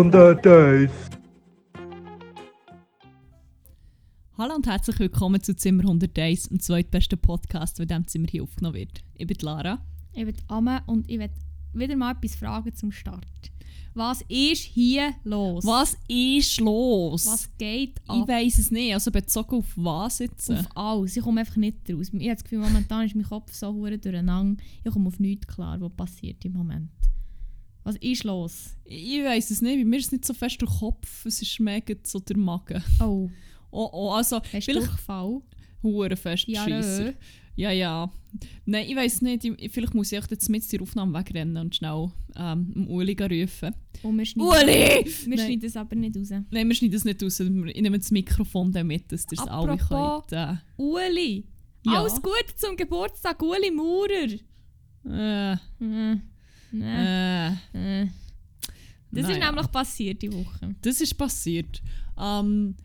Zimmer 101. Hallo und herzlich willkommen zu Zimmer 101, dem zweitbesten Podcast, der in diesem Zimmer hier aufgenommen wird. Ich bin Lara. Ich bin Amme und ich will wieder mal etwas fragen zum Start. Was ist hier los? Was ist los? Was geht Ich weiß es nicht. Also bezogen auf was jetzt? Auf alles. Ich komme einfach nicht raus. Ich habe das Gefühl, momentan ist mein Kopf so hure durcheinander. Ich komme auf nichts klar, was passiert im Moment. Was ist los? Ich weiß es nicht. Bei mir ist es nicht so fest der Kopf. Es ist mega so der Magen. Oh, Oh, oh, also hast du Durchfall? hure fest Ja, Scheisser. Ja, ja. Nein, ich weiß nicht. Ich, vielleicht muss ich jetzt mit der Aufnahme wegrennen und schnell ähm, Uli rufen. Und wir schneiden, Uli! wir schneiden es aber nicht raus. Nein, wir schneiden das nicht raus. Ich nehme das Mikrofon dann mit, dass ihr es alle könnt. Äh, Uli! Ja. Alles Gute zum Geburtstag, Uli Maurer! äh, Äh, nee, äh. äh. Das ist Naja. nämlich passiert die Woche. Das ist passiert. Ähm,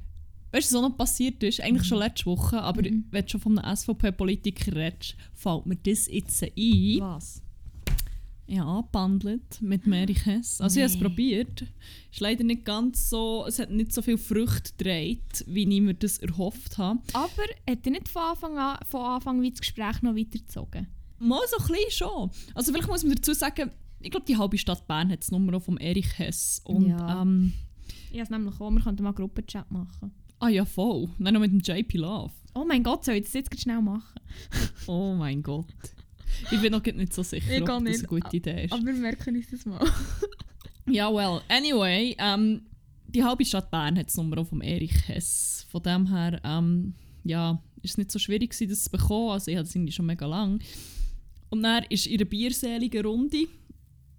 weißt du, was auch noch passiert ist? Eigentlich schon letzte Woche, aber Mhm. wenn du schon von einem SVP-Politiker redest, fällt mir das jetzt ein. Was? Ja, bandelt mit Mary Hess. Also ich habe es Nee. probiert. Ist leider nicht ganz so, es hat nicht so viel Früchte getragen, wie ich mir das erhofft habe. Aber hat er nicht von Anfang an, von Anfang an das Gespräch noch weitergezogen? Mal so ein bisschen schon. Also vielleicht muss man dazu sagen, ich glaube, die halbe Stadt Bern hat das Nummer vom Erich Hess. Und, Ja. ähm, Ich habe es nämlich auch, wir könnten mal einen Gruppenchat machen. ah ja, voll. Nein, noch mit dem JP Love. Oh mein Gott, soll ich das jetzt schnell machen? Oh mein Gott. Ich bin noch nicht so sicher, Ich ob das nicht. eine gute Idee ist. wir merken uns das mal. Ja, well, anyway, ähm, die halbe Stadt Bern hat das Nummer vom Erich Hess. Von dem her, ähm, ja, ist es nicht so schwierig gewesen, das zu bekommen. Also ich hatte es irgendwie schon mega lang. Und dann ist in einer bierseligen Runde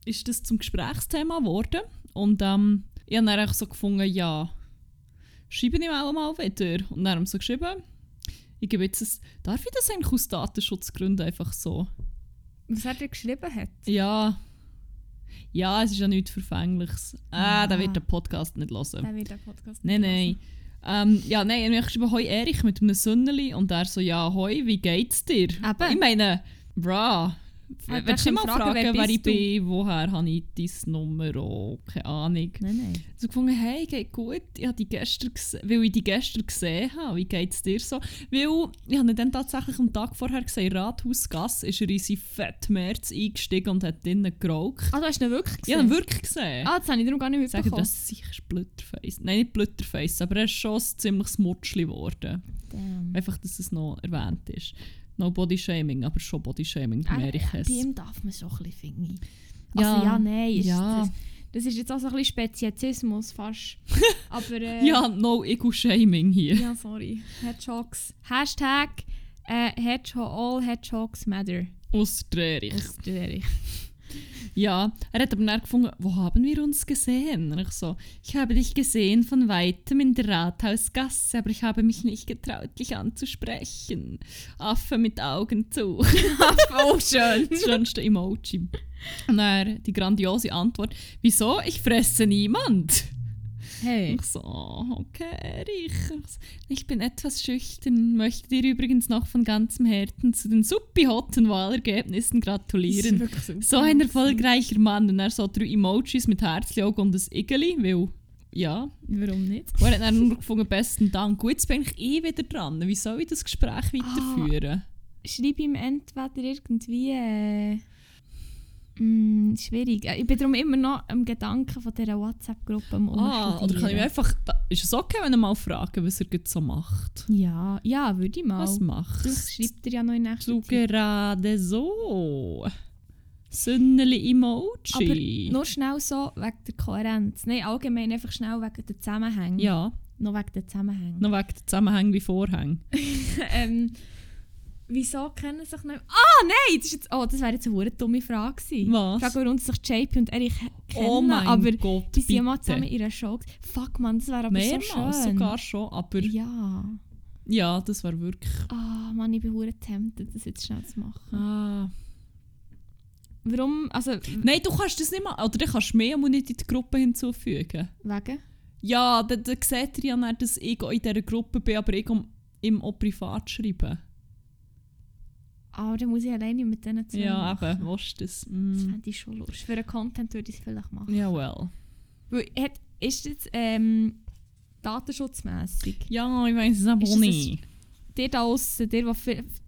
ist das zum Gesprächsthema geworden. Und ähm, ich habe dann einfach so gefunden, ja, schreibe ich auch mal wieder. Und dann haben wir so geschrieben, ich gebe jetzt ein, darf ich das eigentlich aus Datenschutzgründen einfach so? Was hat er geschrieben? Hat? Ja. Ja, es ist ja nichts Verfängliches. Ah, der Ja. wird den Podcast nicht hören. Der wird den Podcast Nein, nicht nein. Ähm, ja, nein, ich habe geschrieben, hoi Erich mit einem Sünneli und er so, ja, hoi, wie geht's dir? Eben. Ich meine, bra. Willst du mal fragen, fragen, wer ich du? bin, woher habe ich dein Nummer, oh, keine Ahnung. Nein, nein. So gefunden, hey, geht gut, ich habe die gestern weil ich die gestern gesehen habe, wie geht's dir so? Weil, ich habe dann tatsächlich am Tag vorher gesehen, Rathausgasse ist er in sein Fettmerz eingestiegen und hat drinnen geraucht. Ah, du hast ihn wirklich Ich gesehen? habe ihn wirklich gesehen. Ah, das habe ich darum gar nicht Ich mitbekommen. das ist sicher ein Blutterface. Nein, nicht Blutterface, aber er ist schon ein ziemliches Mutschli geworden. Damn. Einfach, dass es noch erwähnt ist. No Body Shaming, aber schon Body Shaming bei Ah, Erich Bei Hess. ihm darf man so ein bisschen finde ich. Ja. Also ja, nein. Ist Ja. Das, das ist jetzt auch so ein bisschen Speziesismus fast. Aber äh, Ja, no Ego Shaming hier. Ja, sorry. Hedgehogs. Hashtag äh, Hedgehog, all Hedgehogs matter. Aus der Ja, er hat aber dann gefunden, wo haben wir uns gesehen? Und ich so, ich habe dich gesehen von weitem in der Rathausgasse, aber ich habe mich nicht getraut, dich anzusprechen. Affe mit Augen zu. oh, schön. das schönste Emoji. Und dann die grandiose Antwort, wieso? Ich fresse niemand. Hey. Ich so, oh, okay, Erich. Ich bin etwas schüchtern, möchte dir übrigens noch von ganzem Herzen zu den suppi-hotten Wahlergebnissen gratulieren. So ein erfolgreicher Mann. Und er so drei Emojis mit Herzchen und ein Igeli, weil, ja. Warum nicht? Und er hat dann nur gefunden, besten Dank. Gut, jetzt bin ich eh wieder dran. Wie soll ich das Gespräch weiterführen? Schreib ihm entweder irgendwie. Äh, mh, schwierig. Äh, Ich bin darum immer noch am Gedanken von dieser WhatsApp-Gruppe am Ah, oder kann ich einfach... Ist es okay, wenn er mal fragen, was er gerade so macht? Ja, ja, würde ich mal. Was machst schreibt er ja noch in nächster du Zeit. gerade so? Sünneli-Emoji. Aber nur schnell so wegen der Kohärenz. Nein, allgemein einfach schnell wegen der Zusammenhänge. Ja, Noch wegen der Zusammenhänge. noch wegen der Zusammenhänge wie Vorhänge. ähm, wieso kennen sich nicht... Ah, nein! Das, ist jetzt, oh, das wäre jetzt eine hure dumme Frage gewesen. Was? Frage, warum sich JP und Erich kennen. Oh mein aber Gott, die sind mal zusammen in einer Show. Fuck, man, das wäre aber so Mehrmals schön. sogar schon, aber ja, Ja. das war wirklich... Ah, Mann, ich bin hure tempted, das jetzt schnell zu machen. Ah. Warum? Also, Nein, du kannst das nicht mal... Oder du kannst mehr aber nicht in die Gruppe hinzufügen. wegen? Ja, dann, dann seht ihr ja nicht, dass ich in dieser Gruppe bin, aber ich um- ihm auch privat schreiben. Aber dann muss ich alleine mit denen zusammen Ja, machen. eben, willst du das? Das Mm. fände ich schon lustig. Für einen Content würde ich es vielleicht machen. Ja, well. Weil, hat, ist jetzt ähm, datenschutzmässig? Ja, ich weiß es aber Ist auch das nicht. Dir da aussen, dir,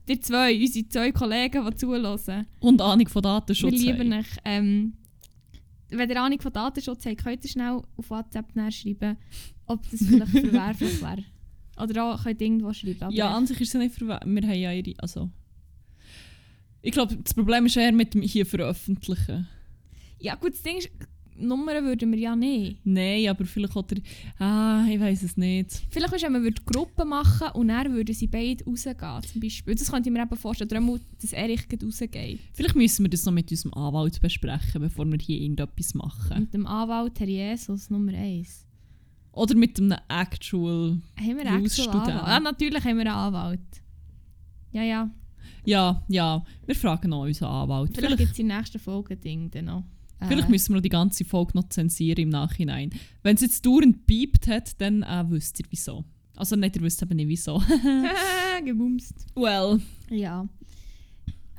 dir zwei, unsere zwei Kollegen, die zuhören, Und Ahnung von wir Datenschutz. lieben haben. euch. Ähm, wenn ihr Ahnung von Datenschutz habt, könnt ihr schnell auf WhatsApp nachschreiben, ob das vielleicht verwerflich wäre. Oder auch könnt ihr irgendwo schreiben. Ja, an sich ist es nicht verwe- Wir haben ja ihre. Also. Ich glaube, das Problem ist eher mit dem hier veröffentlichen. ja gut, das Ding ist, Nummern würden wir ja nicht. Nein, aber vielleicht hat er. Ah, ich weiß es nicht. Vielleicht ist, wenn wir würden Gruppen machen und dann würden sie beide rausgehen, zum Beispiel. Das könnte ich mir eben vorstellen, darum, dass Erich rausgeht. Vielleicht müssen wir das noch mit unserem Anwalt besprechen, bevor wir hier irgendetwas machen. Mit dem Anwalt Herr Jesus Nummer 1. Oder mit einem Actual. Haben wir einen. Actual Anwalt? Ja, natürlich haben wir einen Anwalt. Ja, ja. Ja, ja, wir fragen noch unseren Anwalt. Vielleicht, Vielleicht, gibt es in der nächsten Folge Ding dann noch. Äh, vielleicht müssen wir noch die ganze Folge noch zensieren im Nachhinein. Wenn es jetzt dauernd piept hat, dann äh, wisst ihr wieso. Also nicht, ihr wisst eben nicht wieso. gebumst. well, Ja.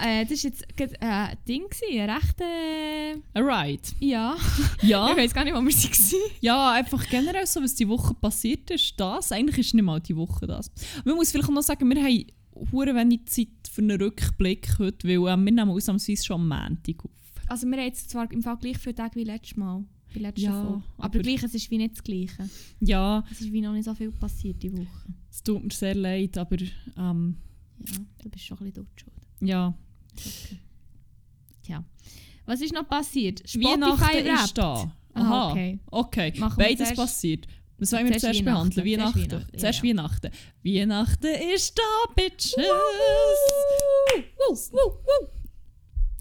Äh, das war jetzt gerade, äh, ein Ding, gewesen, ein recht... Äh, alright. ja. Ja. Ich weiß gar nicht, wo wir waren. Ja, einfach generell so, was die Woche passiert ist, das. Eigentlich ist nicht mal die Woche das. Man muss vielleicht auch noch sagen, wir haben hure wenig Zeit für einen Rückblick heute, weil äh, wir nehmen ausnahmsweise schon am Montag auf. Also wir haben jetzt zwar im Fall gleich viele Tage wie letztes Mal. Bei letzter Ja, Folge. Aber, aber- gleich, es ist wie nicht das Gleiche. Ja, Es ist wie noch nicht so viel passiert die Woche. es tut mir sehr leid, aber ähm, Ja, du bist schon ein bisschen dort schuld. ja. Okay. Tja. Was ist noch passiert? Weihnachten Spotify-Rap. ist da. Aha, okay. okay. Beides passiert. Was wollen wir Zuerst behandeln? Weihnachten. Weihnachten, Zuerst ja. Weihnachten. Weihnachten ist da, Bitches!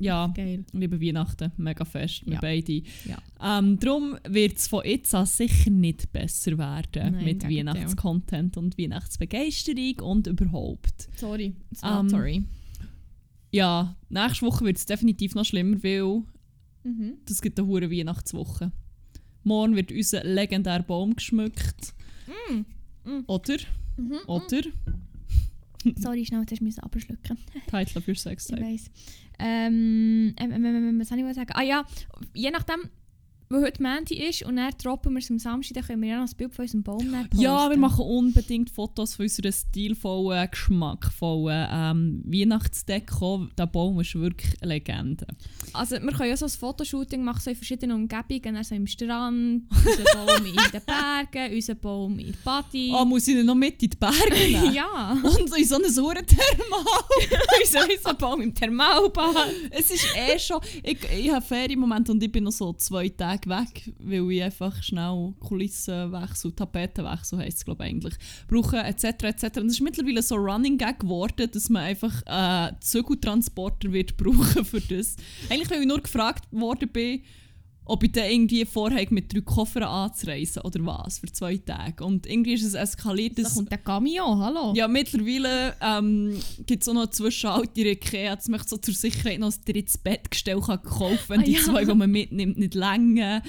Ja, Geil. liebe Weihnachten, mega fest, wir Ja. beide. Ja. Ähm, darum wird es von jetzt an sicher nicht besser werden Nein, mit. Weihnachtscontent und Weihnachtsbegeisterung und überhaupt. Sorry. Ähm, sorry. Ja, nächste Woche wird es definitiv noch schlimmer, weil Mhm. das gibt eine hure Weihnachtswoche. Morgen wird unser legendärer Baum geschmückt. Mm. Mm. Oder? Mhm. Oder? Sorry, schnell, jetzt musst du abschlucken. Title of your sex Ich weiss. Ähm, ähm, ähm, ähm, was soll ich mal sagen? Ah ja, je nachdem, wo heute Montag ist und dann droppen wir es am Samstag, dann können wir ja noch ein Bild von unserem Baum posten. Ja, wir machen unbedingt Fotos von unserer stilvollen, geschmackvollen ähm, Weihnachtsdeko. Der Baum ist wirklich eine Legende. Also wir können ja so ein Fotoshooting machen, so in verschiedenen Umgebungen, also im Strand, unser Baum in den Bergen, unser Baum in der Party. Oh, muss ich ihn noch mit in die Berge nehmen? ja, Und in so eine Sauerthermal. unser, unser Baum im Thermalbad. es ist eh schon... Ich, ich habe Ferienmoment und ich bin noch so zwei Tage weg, weil ich einfach schnell Kulissenwechsel, Tapetenwechsel heisst es glaube ich eigentlich, brauche etc. etc. Und es ist mittlerweile so Running Gag geworden, dass man einfach äh, Zügeltransporter wird brauchen für das. Eigentlich, weil ich nur gefragt worden bin, ob ich dann irgendwie vorhabe, mit drei Koffern anzureisen oder was, für zwei Tage. Und irgendwie ist es eskaliert, Da kommt der Camion, hallo. ja, mittlerweile ähm, gibt es auch noch Zwischenhalt in Ikea. Jetzt möchte ich so zur Sicherheit noch ein drittes Bettgestell kann kaufen wenn Ah, die ja. zwei, die man mitnimmt, nicht länger.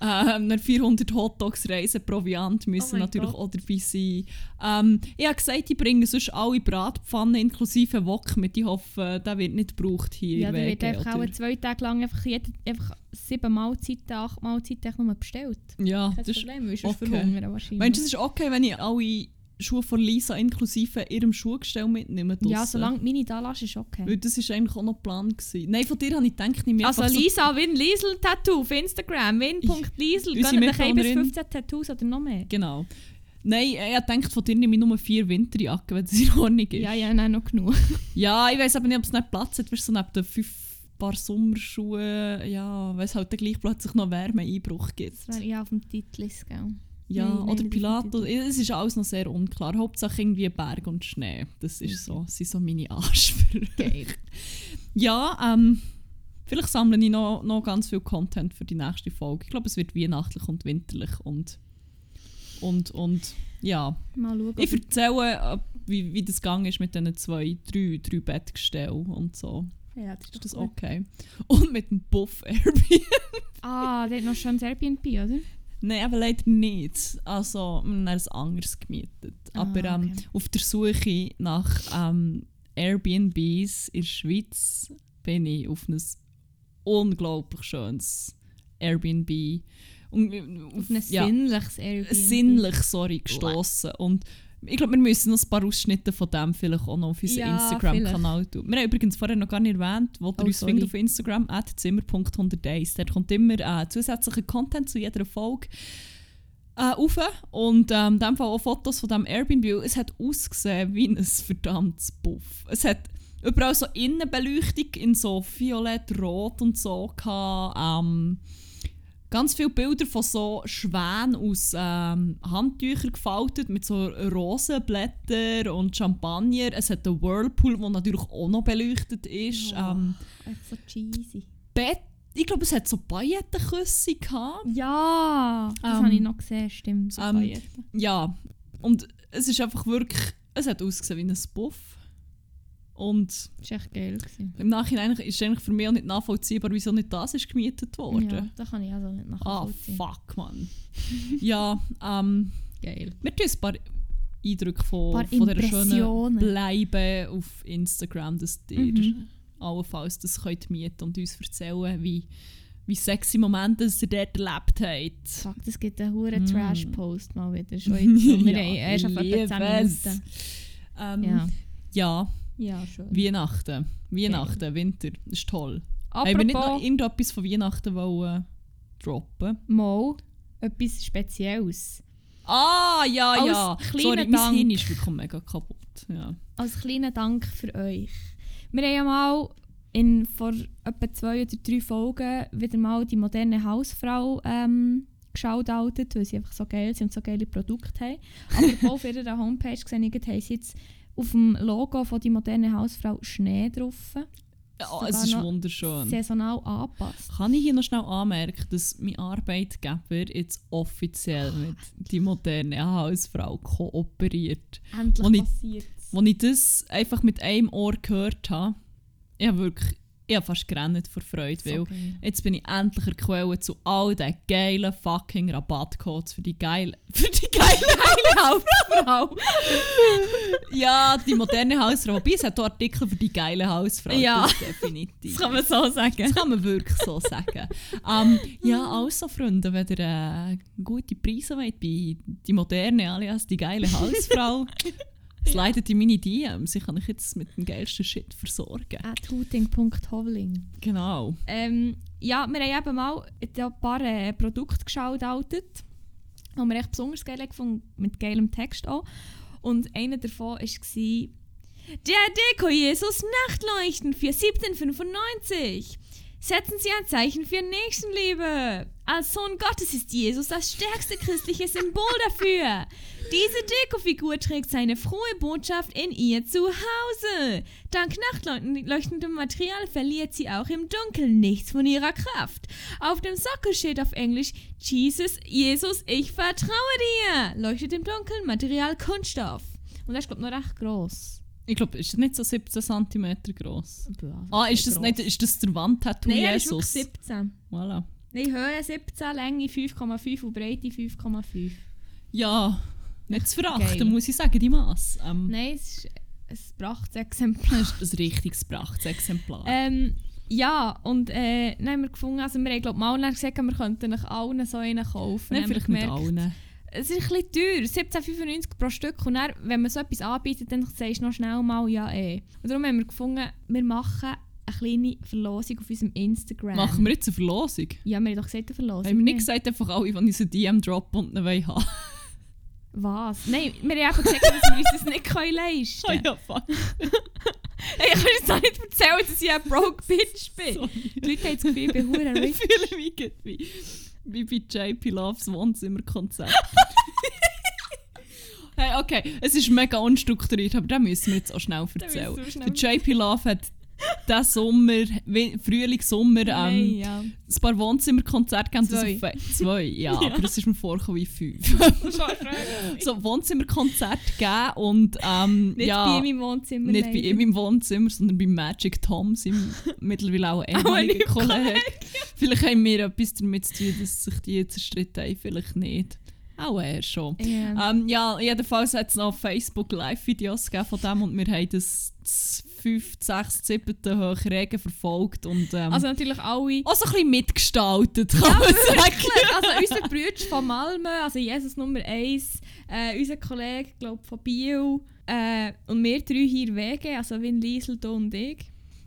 Ähm, dann 400 Hotdogs Reisen Proviant müssen Oh natürlich Gott. auch dabei sein. Ähm, ich habe gesagt, ich bringe sonst alle Bratpfannen inklusive Wok mit. Ich hoffe, der wird nicht gebraucht hier Ja, der wird einfach auch oder? zwei Tage lang einfach, jede, einfach sieben Mahlzeiten, acht Mahlzeiten nur bestellt. Ja, Kein das ist, Problem, ich okay. verhungern wahrscheinlich. meinst du, es ist okay, wenn ich alle Schuhe von Lisa inklusive ihrem Schuhgestell mitnehme? ja, draussen? solange meine da lässt, ist okay. Weil das war eigentlich auch noch Plan. Gewesen. Nein, von dir habe ich gedacht, ich mir Also Lisa Win Liesel Tattoo auf Instagram, win.liesel, gönnt euch ein bis Mitbewohnerin. 15 Tattoos oder noch mehr. So, genau. Nein, ich gedacht, von dir nehme ich nur vier Winterjacken, wenn das in Ordnung ist. Ja, ja, nein, noch genug. Ja, ich weiß aber nicht, ob es nicht Platz hat, weißt du, so neben den fünf Paar Sommerschuhe, ja, weil es halt dann gleich plötzlich noch Wärmeeinbruch gibt. Das wäre ja auf dem Titel, ist, gell? Ja, Nein, nein, oder auf Pilatus. Es ist alles noch sehr unklar. Hauptsache irgendwie Berg und Schnee. Das ist so, das sind so meine Ansprüche. Geil. Ja, ähm, vielleicht sammle ich noch, noch ganz viel Content für die nächste Folge. Ich glaube, es wird weihnachtlich und winterlich und und und ja. Mal schauen. Ich erzähle, äh, wie, wie das gegangen ist mit diesen zwei, drei, drei Bettgestellen und so. Ja, das ist, das gut. okay? Und mit dem Buff Airbnb. Ah, der hat noch schon ein Airbnb, oder? Nein, aber leider nicht. Also, wir haben ein anderes gemietet. Ah, aber ähm, okay. auf der Suche nach ähm, Airbnbs in der Schweiz bin ich auf ein unglaublich schönes Airbnb und, äh, Auf ein ja, sinnliches Airbnb. sinnlich sorry, gestossen. Und ich glaube, wir müssen noch ein paar Ausschnitte von dem vielleicht auch noch auf unseren Ja, Instagram-Kanal tun. Wir haben übrigens vorher noch gar nicht erwähnt, wo ihr Oh, uns sorry. findet auf Instagram, at zimmer.100days. Dort kommt immer äh, zusätzlicher Content zu jeder Folge äh, rauf. Und ähm, in dem Fall auch Fotos von diesem Airbnb. Es hat ausgesehen wie ein verdammtes Buff. Es hat überall so Innenbeleuchtung in so violett, rot und so gehabt. Ähm, ganz viele Bilder von so Schwänen aus ähm, Handtüchern gefaltet mit so Rosenblättern und Champagner. Es hat einen Whirlpool, der natürlich auch noch beleuchtet ist. Oh. Ähm, so cheesy. Bett, ich glaube, es hat so Pailletenküsse gehabt. Ja, das Ähm, habe ich noch gesehen, stimmt. So ähm. Ja, und es ist einfach wirklich, es hat ausgesehen wie ein Buff. Und Das war echt geil. Gewesen. im Nachhinein ist es eigentlich für mich auch nicht nachvollziehbar, wieso nicht das ist gemietet worden. Ja, das kann ich also nicht Ah, nachvollziehen. fuck, man. ja, ähm, Geil. wir tun ein paar Eindrücke von, paar von dieser schönen. Bleiben auf Instagram, dass ihr Mhm. allenfalls das könnt mieten und uns erzählen, wie, wie sexy Momente dass ihr dort erlebt habt. Fuck, das gibt einen hohen Mm. Trash-Post mal wieder. Schon jetzt. Wir Ja, haben erst auf etwa 10 liebe es. Minuten. Ähm, Ja. ja, ja, schon. Weihnachten. Weihnachten, Winter, das ist toll. Apropos, Haben wir nicht noch irgendetwas von Weihnachten wollen droppen? mal etwas Spezielles. Ah, ja, Als ja. kleiner Sorry, mein Dank. Hirn ist wirklich mega kaputt. Ja. Als kleinen Dank für euch. Wir haben ja mal in, vor etwa zwei oder drei Folgen wieder mal die moderne Hausfrau ähm, geschautoutet, weil sie einfach so geil sind und so geile Produkte haben. Aber auf ihrer Homepage gesehen haben sie jetzt auf dem Logo von die moderne Hausfrau Schnee drauf. Ja, es ist wunderschön. Saisonal angepasst. Kann ich hier noch schnell anmerken, dass mein Arbeitgeber jetzt offiziell mit die moderne Hausfrau kooperiert. Endlich passiert Als ich das einfach mit einem Ohr gehört habe, ich habe wirklich ich habe fast gerannt vor Freude, weil jetzt bin ich endlich Quelle zu all den geilen fucking Rabattcodes für die geile, für die geile Hausfrau. ja, die moderne Hausfrau. Wobei, es hat auch Artikel für die geile Hausfrau. Ja. das definitiv. man so sagen. Das kann man wirklich so sagen. Ähm, ja, also Freunde, wenn ihr äh, gute Preise wollt bei die moderne alias die geile Hausfrau, slidet in meine DMs. Ich kann euch jetzt mit dem geilsten Shit versorgen. At hooting.hovling. Genau. Ähm, ja, wir haben eben mal ein paar äh, Produkte geschautoutet, die wir echt besonders geil gefunden mit geilem Text auch. Und einer davon war der Deko-Jesus Nachtleuchten für 17,95. Setzen Sie ein Zeichen für Nächstenliebe. Als Sohn Gottes ist Jesus das stärkste christliche Symbol dafür. Diese Dekofigur trägt seine frohe Botschaft in ihr Zuhause. Dank nachtleuchtendem Material verliert sie auch im Dunkeln nichts von ihrer Kraft. Auf dem Sockel steht auf Englisch Jesus, Jesus, ich vertraue dir. Leuchtet im Dunkeln Material Kunststoff. Und das ist glaube ich noch recht gross. Ich glaube, ist das nicht so 17 cm groß? Boah, Ah, ist das, gross. nicht, ist das der Wandtattoo Nein, Jesus? 17. Voilà. Nein, Höhe 17, Länge 5,5 und Breite 5,5. Ja, nicht zu Geil. verachten, muss ich sagen, die Masse. Ähm, Nein, es ist ein Prachtexemplar. Das ist ein richtiges Prachtexemplar. Ähm, ja, und äh, dann haben wir gefunden, also wir haben glaub, mal gesagt, wir könnten euch allen so einen kaufen. Nein, vielleicht nicht allen. Es ist ein bisschen teuer, 17,95 pro Stück. Und dann, wenn man so etwas anbietet, dann sagst du noch schnell mal ja eh. Und darum haben wir gefunden, wir machen eine kleine Verlosung auf unserem Instagram. Machen wir jetzt eine Verlosung? Ja, wir haben doch gesagt, eine Verlosung. Haben wir nicht gesagt, einfach alle, die uns eine DM droppen und wollen haben? Was? Nein, wir haben einfach gesagt, dass wir uns das nicht können leisten können. ja, fuck. Hey, ich kann jetzt auch nicht erzählen, dass ich ein broke Bitch bin. Sorry. Die Leute haben das Gefühl, ich bin Ich rich. fühle mich wie, wie bei JP Loves Wohnzimmerkonzert. hey, okay, es ist mega unstrukturiert, aber das müssen wir jetzt auch schnell erzählen. wir Der JP Love hat diesen Sommer, Frühling, Sommer, ähm, Nein, ja. ein paar Wohnzimmerkonzerte das Zwei. auf Zwei, ja, Ja. aber das ist mir vorgekommen wie fünf. so Wohnzimmerkonzert gegeben und ähm, Nicht ja, bei ihm im Wohnzimmer. nicht bei leider. ihm im Wohnzimmer, sondern bei Magic Tom, seinem mittlerweile auch ehemaligen Auch ein Kollegen. Vielleicht haben wir etwas damit zu tun, dass sich die zerstritten haben, vielleicht nicht. Auch er schon. Ja. Ähm, ja, jedenfalls hat es noch Facebook Live-Videos gegeben von dem und wir haben das zu fünften, sechsten, siebten Hochregen verfolgt und ähm, Also natürlich alle... auch so ein bisschen mitgestaltet, kann man sagen. Also unser Brüder von Malmö, also Jesus Nummer 1, äh, unser Kollege, glaube von Biel äh, und wir drei hier WG, also Win Liesel, du und ich.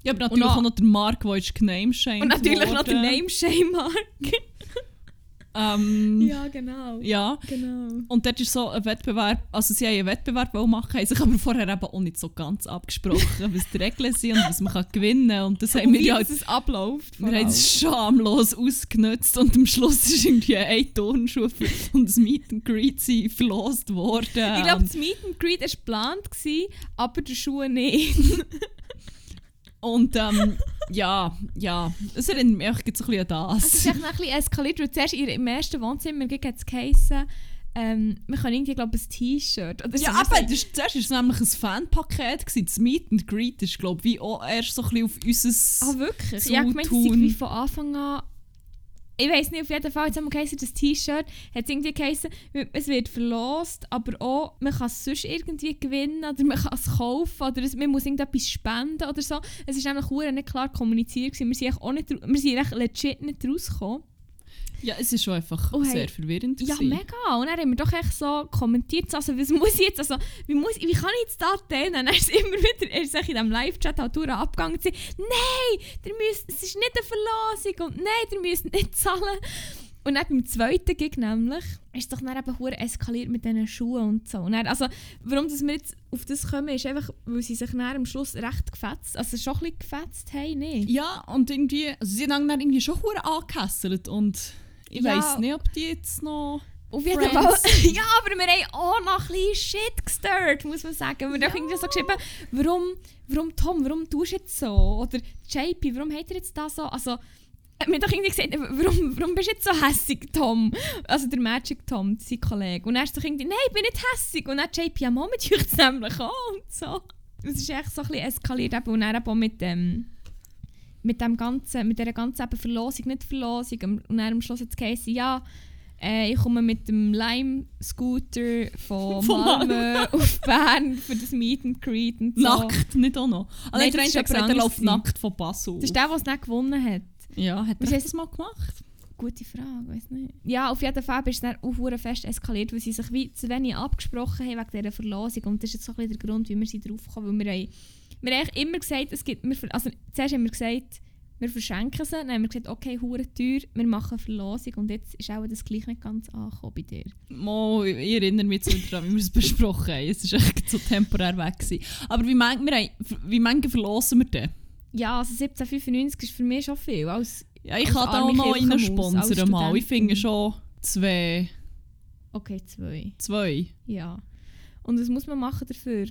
Ja, aber natürlich Und auch noch der Mark, der ist genameshamed Und natürlich noch der. Name-Shame-Mark. Ähm, ja. genau. ja. Genau. Und dort ist so ein Wettbewerb, also sie haben einen Wettbewerb machen, haben sich aber vorher eben auch nicht so ganz abgesprochen, was die Regeln sind und was man kann gewinnen kann. Und das haben Und wir wie ja es abläuft. Wir haben es schamlos ausgenutzt und am Schluss ist irgendwie ein Turnschuh und das Meet and Greet sind verlost worden. Ich glaube, das Meet and Greet war geplant, aber der Schuh nicht. Und ähm, ja, ja, es erinnert mich echt so ein bisschen an Es ist das. echt noch ein bisschen eskaliert, weil zuerst ihrem ersten Wohnzimmer hat es geheissen, ähm, wir können irgendwie, glaube ich, ein T-Shirt oder so. Ja, aber das, zuerst war es nämlich ein Fanpaket. gewesen. Das Meet and Greet ist, glaube ich, wie auch erst so ein bisschen auf unser... Ah, wirklich? Ja, ich meine, es ist wie von Anfang an. Ich weiß nicht, auf jeden Fall, jetzt haben wir geheißen, das T-Shirt hat irgendwie geheißen, es wird verlost, aber auch, man kann es sonst irgendwie gewinnen oder man kann es kaufen oder es, man muss irgendetwas spenden oder so. Es ist nämlich nicht klar kommuniziert gewesen. Wir sind auch nicht, wir sind legit nicht rausgekommen. Ja, es ist schon einfach Oh, hey. sehr verwirrend. Ja, gewesen. mega. Und dann haben wir doch echt so kommentiert, so, also was muss ich jetzt, also wie, muss, wie kann ich jetzt da teilen? Dann ist immer wieder, er ist in diesem Live-Chat halt abgegangen und nein, ihr müsst, es ist nicht eine Verlosung und nein, ihr müsst nicht zahlen. Und dann beim zweiten Gig nämlich, ist es doch dann eben hure eskaliert mit diesen Schuhen und so. Und dann, also, warum dass wir jetzt auf das kommen, ist einfach, weil sie sich dann am Schluss recht gefetzt, also schon ein bisschen gefetzt haben, nicht? Ja, und irgendwie, also sie haben dann irgendwie schon hure angekesselt und ich Ja. weiss nicht, ob die jetzt noch... Auf jeden. Fall. ja, aber wir haben auch noch ein bisschen Shit gestört, muss man sagen. Wir haben doch irgendwie so geschrieben, warum, warum Tom, warum tust du jetzt so? Oder JP, warum hat er jetzt da so? Also, wir haben doch irgendwie gesagt, warum, warum bist du jetzt so hässig, Tom? Also der Magic Tom, sein Kollege. Und er ist doch irgendwie, nein, ich bin nicht hässig. Und dann JP, ja, Mama, mit euch nämlich auch und so. Es ist echt so ein bisschen eskaliert und eben auch mit dem... Mit, dem ganzen, mit dieser ganzen eben Verlosung, nicht Verlosung. Und dann am Schluss es geheißen, ja, äh, ich komme mit dem Lime-Scooter von, Von Malmö auf Bern für das Meet and Greet und so. Nackt, nicht auch noch. Nein, Allein das der ist eine hat etwas gesagt, er anderes läuft nackt von Basel. Das ist der, der es nicht gewonnen hat. ja, hat Was er das mal gemacht? Gute Frage, weiß nicht. Ja, auf jeden Fall ist es dann auch fest eskaliert, weil sie sich wie zu wenig abgesprochen haben wegen dieser Verlosung. Und das ist jetzt so ein bisschen der Grund, wie wir sie drauf kommen. Weil wir haben, wir haben immer gesagt, es gibt, wir, also zuerst haben wir gesagt, wir verschenken sie. Dann haben wir gesagt, okay, hure teuer, wir machen eine Verlosung. Und jetzt ist auch das gleich nicht ganz angekommen bei dir. Mo, ich erinnere mich wieder daran, wie wir es besprochen haben. Es war echt so temporär weg. Gewesen. Aber wie wir haben, wie mange verlosen wir denn? Ja, also 1795 ist für mich schon viel. Als, Ja, ich kann da auch Kirchenmaus, reinsponsern als mal. Ich finde schon zwei. okay, zwei. zwei. Ja. Und was muss man machen dafür?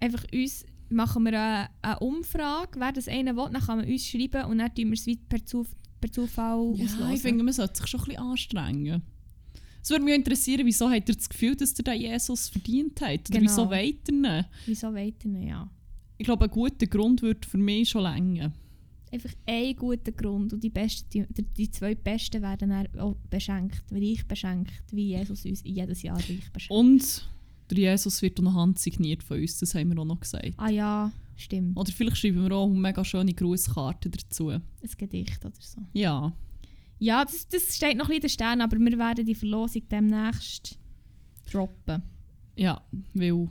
Einfach uns machen wir eine, eine Umfrage, wer das eine will, dann kann man uns schreiben und dann tun wir es per, Zuf per Zufall Ja, auslösen. ich finde, man sollte sich schon ein bisschen anstrengen. Es würde mich interessieren, wieso habt ihr das Gefühl, dass ihr den Jesus verdient habt? Oder Genau. wieso wollt ihr ihn? Wieso weiter ja. Ich glaube, ein guter Grund würde für mich schon länger. Einfach ein guter Grund und die, besten, die, die zwei Besten werden dann auch beschenkt, reich beschenkt, wie Jesus uns jedes Jahr reich beschenkt. Und der Jesus wird auch noch handsigniert von uns, das haben wir auch noch gesagt. Ah ja, stimmt. Oder vielleicht schreiben wir auch eine mega schöne Grußkarte dazu. Ein Gedicht oder so. Ja. Ja, das, das steht noch ein bisschen in den Sternen, aber wir werden die Verlosung demnächst droppen. Ja, weil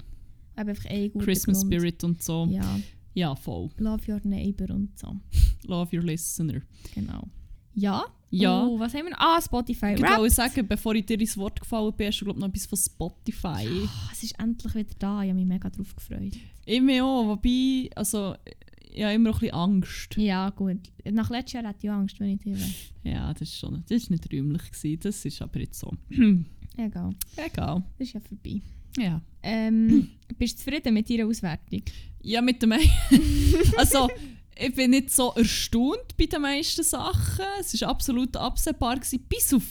einfach ein guter Christmas Grund. Spirit und so. Ja. Ja, voll. love your neighbor und so. Love your listener. Genau. Ja? Ja. Oh, was haben wir? Ah, Spotify. Ich wollte sagen, bevor ich dir ins Wort gefallen bin, hast du glaub, noch etwas von Spotify. Ah, es ist endlich wieder da. Ich habe mich mega drauf gefreut. Ich auch, wobei, also, ich habe immer noch ein bisschen Angst. Ja, gut. Nach letztes Jahr hatte ich Angst, wenn ich dir. Ja, das ist schon, das ist nicht rühmlich gewesen, das ist aber jetzt so. Egal. Egal. Das ist ja vorbei. Ja. Ähm, bist du zufrieden mit deiner Auswertung? Ja, mit dem Also, ich bin nicht so erstaunt bei den meisten Sachen. Es war absolut absehbar, gewesen, bis auf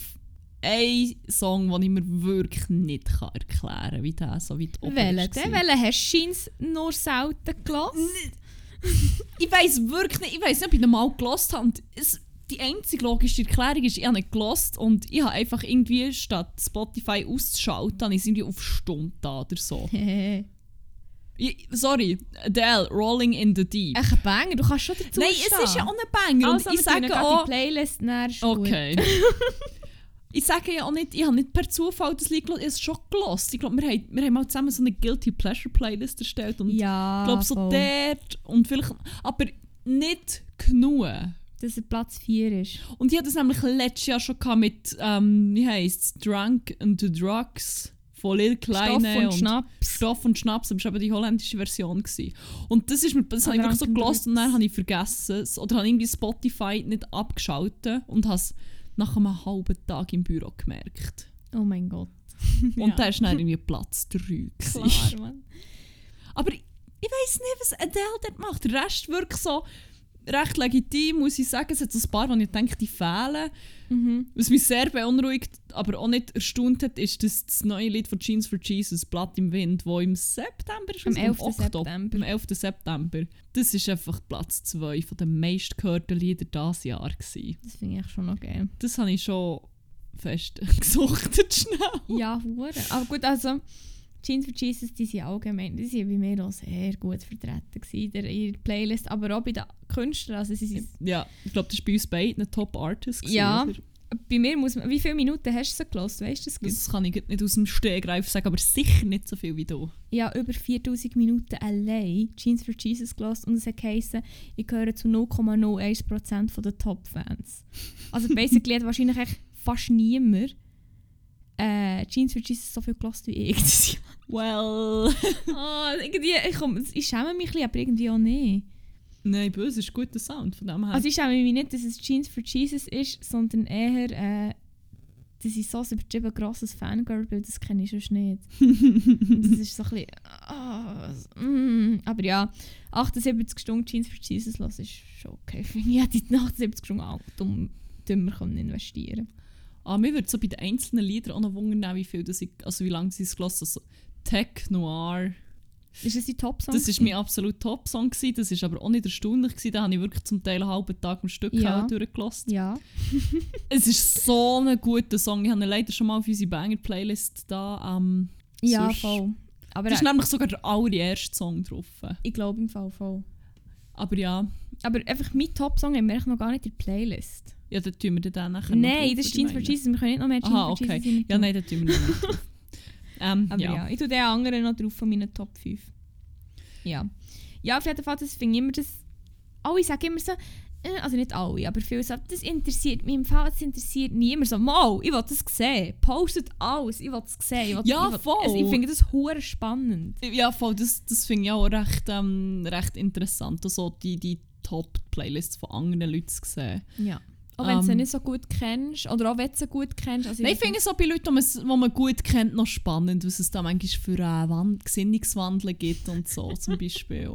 einen Song, den ich mir wirklich nicht kann erklären kann, wie der so weit oben Welchen? denn? Welchen hast du nur selten gelassen? Ich weiß wirklich nicht, ich weiß nicht, ob ich ihn mal gelost habe. Es, die einzige logische Erklärung ist, ich habe ihn gelost und ich habe einfach irgendwie statt Spotify auszuschalten, habe ich es irgendwie auf Stunde da oder so. Sorry, Adele, Rolling in the Deep. Ein Banger, du kannst schon dazu Nein, es ist ja auch ein Banger. Also, und ich sage auch... die Playlist näher. Okay. ich sage ja auch nicht, ich habe nicht per Zufall das Lied gehört, ich habe es schon gelost. Ich glaube, wir haben, wir haben mal zusammen so eine Guilty Pleasure Playlist erstellt und Ja, ich glaube so voll. dort und vielleicht, aber nicht genug. Dass er Platz 4 ist. Und ich hatte das nämlich letztes Jahr schon gehabt mit, ähm, wie heisst es, Drunk and the Drugs von Lil Kleine Stoff und Schnaps. Stoff und Schnaps, aber das war eben die holländische Version. Gewesen. Und das, ist mir, das habe ich wirklich so gelost und dann habe ich vergessen es. Oder habe irgendwie Spotify nicht abgeschaltet und habe es nach einem halben Tag im Büro gemerkt. Oh mein Gott. Und Ja. da war dann irgendwie Platz 3. Klar, Mann. Aber ich, ich weiß nicht, was Adele dort macht. Der Rest wirklich so recht legitim, muss ich sagen. Es hat so ein paar, die ich denke, die fehlen. Mhm. Was mich sehr beunruhigt, aber auch nicht erstaunt hat, ist das, das neue Lied von Jeans for Jesus, Blatt im Wind, wo im September ist. Am also 11. Oktober- September. Am 11. September. Das ist einfach Platz 2 von den meistgehörten Lieder dieses Jahr. Gewesen. Das finde ich echt schon noch geil. Das habe ich schon fest gesuchtet schnell. Ja, hure. Aber gut, also Jeans for Jesus, die sind allgemein, die sind bei mir auch sehr gut vertreten gewesen in der ihrer Playlist, aber auch bei den Künstlern. Also sie sind, Ja, ich glaube, das war bei uns beiden ein Top-Artist. Ja. oder? bei mir muss man, wie viele Minuten hast du sie gelost, weißt du das? Das kann ich nicht aus dem Stegreif sagen, aber sicher nicht so viel wie du. Ja, über 4000 Minuten allein Jeans for Jesus gelost und es hat geheißen, ich gehöre zu 0,01% der Top-Fans. Also basically hat wahrscheinlich echt fast niemand äh, Jeans for Jesus so viel gelost wie ich. dieses Jahr. Well. oh, irgendwie, ich, komm, ich schäme mich ein bisschen, aber irgendwie auch nicht. Nein, uns ist ein guter Sound von dem her. Also ich schäme mich nicht, dass es Jeans for Jesus ist, sondern eher, äh, dass ich so ein übertrieben grosses Fangirl bin, das kenne ich sonst nicht. Das ist so ein bisschen... mm. Aber ja, 78 Stunden Jeans for Jesus los ist schon okay. Ich hätte in 78 Stunden auch dumm, dümmer können investieren Ah, mir würde so bei den einzelnen Liedern auch noch wundern, wie viel das ich, also wie lange sie es gelassen also Tech Noir. Ist das die Top-Song? Das war mein absolut Top-Song. Das war aber auch nicht erstaunlich. gewesen, Da habe ich wirklich zum Teil einen halben Tag am Stück Ja. durchgelassen. Ja. Es ist so ein guter Song. Ich habe ihn leider schon mal auf unsere Banger-Playlist da. Ähm, Ja, voll. Aber Das ist nämlich sogar der allererste Song drauf. ich glaube im Fall voll. Aber ja, Aber einfach mein Top-Song haben wir noch gar nicht in der Playlist. Ja dann tun wir dann nachher Nein, das ist Jeans for. Jesus. Wir können nicht noch mehr Jeans Aha, for okay. Jesus Ja, nein, dann tun wir nicht ähm, Aber ja. ja. ich tue den anderen noch drauf von meinen Top 5. Ja. Ja, auf jeden Fall, das finde ich immer das... Alle sagen immer so... äh, Also nicht alle, aber viele sagen, das interessiert mich im Fall, das interessiert niemand. So, mal, ich will das sehen. Postet alles, ich will das sehen. Ich will, Ja, ich will, voll. Also, ich finde das hure spannend. Ja, voll, das, das finde ich auch recht, ähm, recht interessant, also die, die Top-Playlists von anderen Leuten zu sehen. Ja. Auch wenn du sie Ähm. nicht so gut kennst, oder auch wenn du sie gut kennst. Also Nein, ich finde es auch bei Leuten, die man, man gut kennt, noch spannend, was es da manchmal für äh, Wand Gesinnungswandel gibt und so zum Beispiel.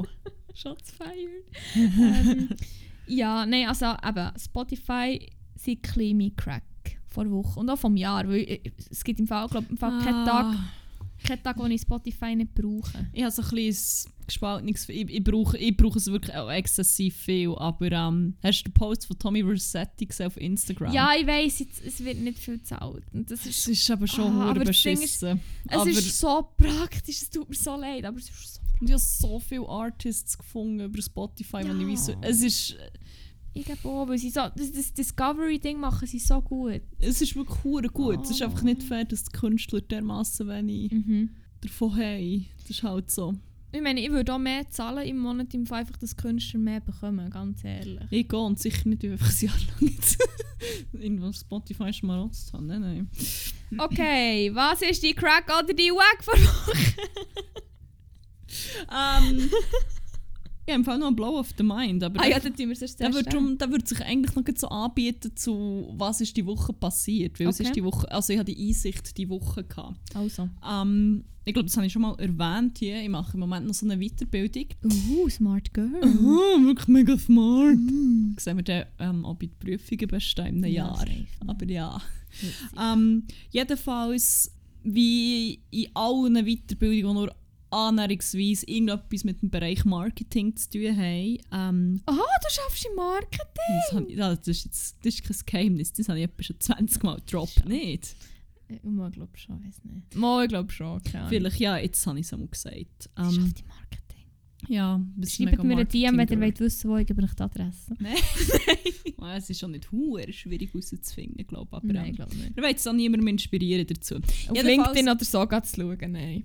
Shots fired. ähm, ja, nein, also eben, Spotify sind ein Crack vor Woche und auch vom Jahr, weil äh, es gibt im Fall, glaub, im Fall keinen Tag, keinen Tag, wo ich Spotify nicht brauche. Ich habe so ein bisschen gespaltenes... Ich, ich, brauche, ich brauche es wirklich auch exzessiv viel, aber ähm, hast du den Post von Tommy Versetti gesehen auf Instagram? Ja, ich weiss, jetzt, es wird nicht viel gezahlt. Und das Es ist, ist aber schon Ah, aber ist, beschissen. es aber ist so praktisch, es tut mir so leid, aber es ist so und ich habe so viele Artists gefunden über Spotify, Ja. ich weiss, es ist... Ich glaube auch, weil sie so, das, das Discovery-Ding machen sie so gut. Es ist wirklich hure gut. Es ist Oh. einfach nicht fair, dass die Künstler dermaßen wenig Mhm. davon haben. Das ist halt so. Ich meine, ich würde auch mehr zahlen im Monat, im Fall einfach, dass Künstler mehr bekommen, ganz ehrlich. Ich gehe und sicher nicht, einfach ein Jahr lang jetzt auf Spotify schon mal zu haben. Nein, nein. Okay, was ist die Crack oder die Wack vor Woche? Ich habe im Fall noch einen Blow of the Mind, aber Ah ja, dann tun wir es erst der, wird drum, der sich eigentlich noch so anbieten zu, was ist die Woche passiert. Weil es Okay. ist die Woche, also ich hatte die Einsicht die Woche. Gehabt. Also. Ähm, ich glaube, das habe ich schon mal erwähnt hier. Ich mache im Moment noch so eine Weiterbildung. Uh, smart girl. Aha, wirklich mega smart. Sehen wir dann ähm, auch bei den Prüfungen bestehen in einem Ja, Jahr. Aber ja. Ähm, jedenfalls, wie in allen Weiterbildungen, die nur annäherungsweise irgendetwas mit dem Bereich Marketing zu tun haben, ähm, Aha, du schaffst im Marketing. das, ich, das, ist jetzt, das ist kein Geheimnis, das habe ich etwa schon 20 Mal gedroppt, nicht? Ich glaube schon, weiß nicht. Mal, ich glaube schon, keine Ahnung. Vielleicht, ja, jetzt habe ich es einmal gesagt. Ähm, schafft die Marketing. ja, das Schreibt mir eine DM, wenn ihr wollt wissen wo ich gebe euch die Adresse. Nein. Oh, es ist schon nicht hure schwierig rauszufinden, glaube ich. Aber Nein, ähm, ich glaube nicht. wir wollen jetzt auch niemandem inspirieren dazu. Auf Jedenfalls- LinkedIn oder so geht zu schauen, nein.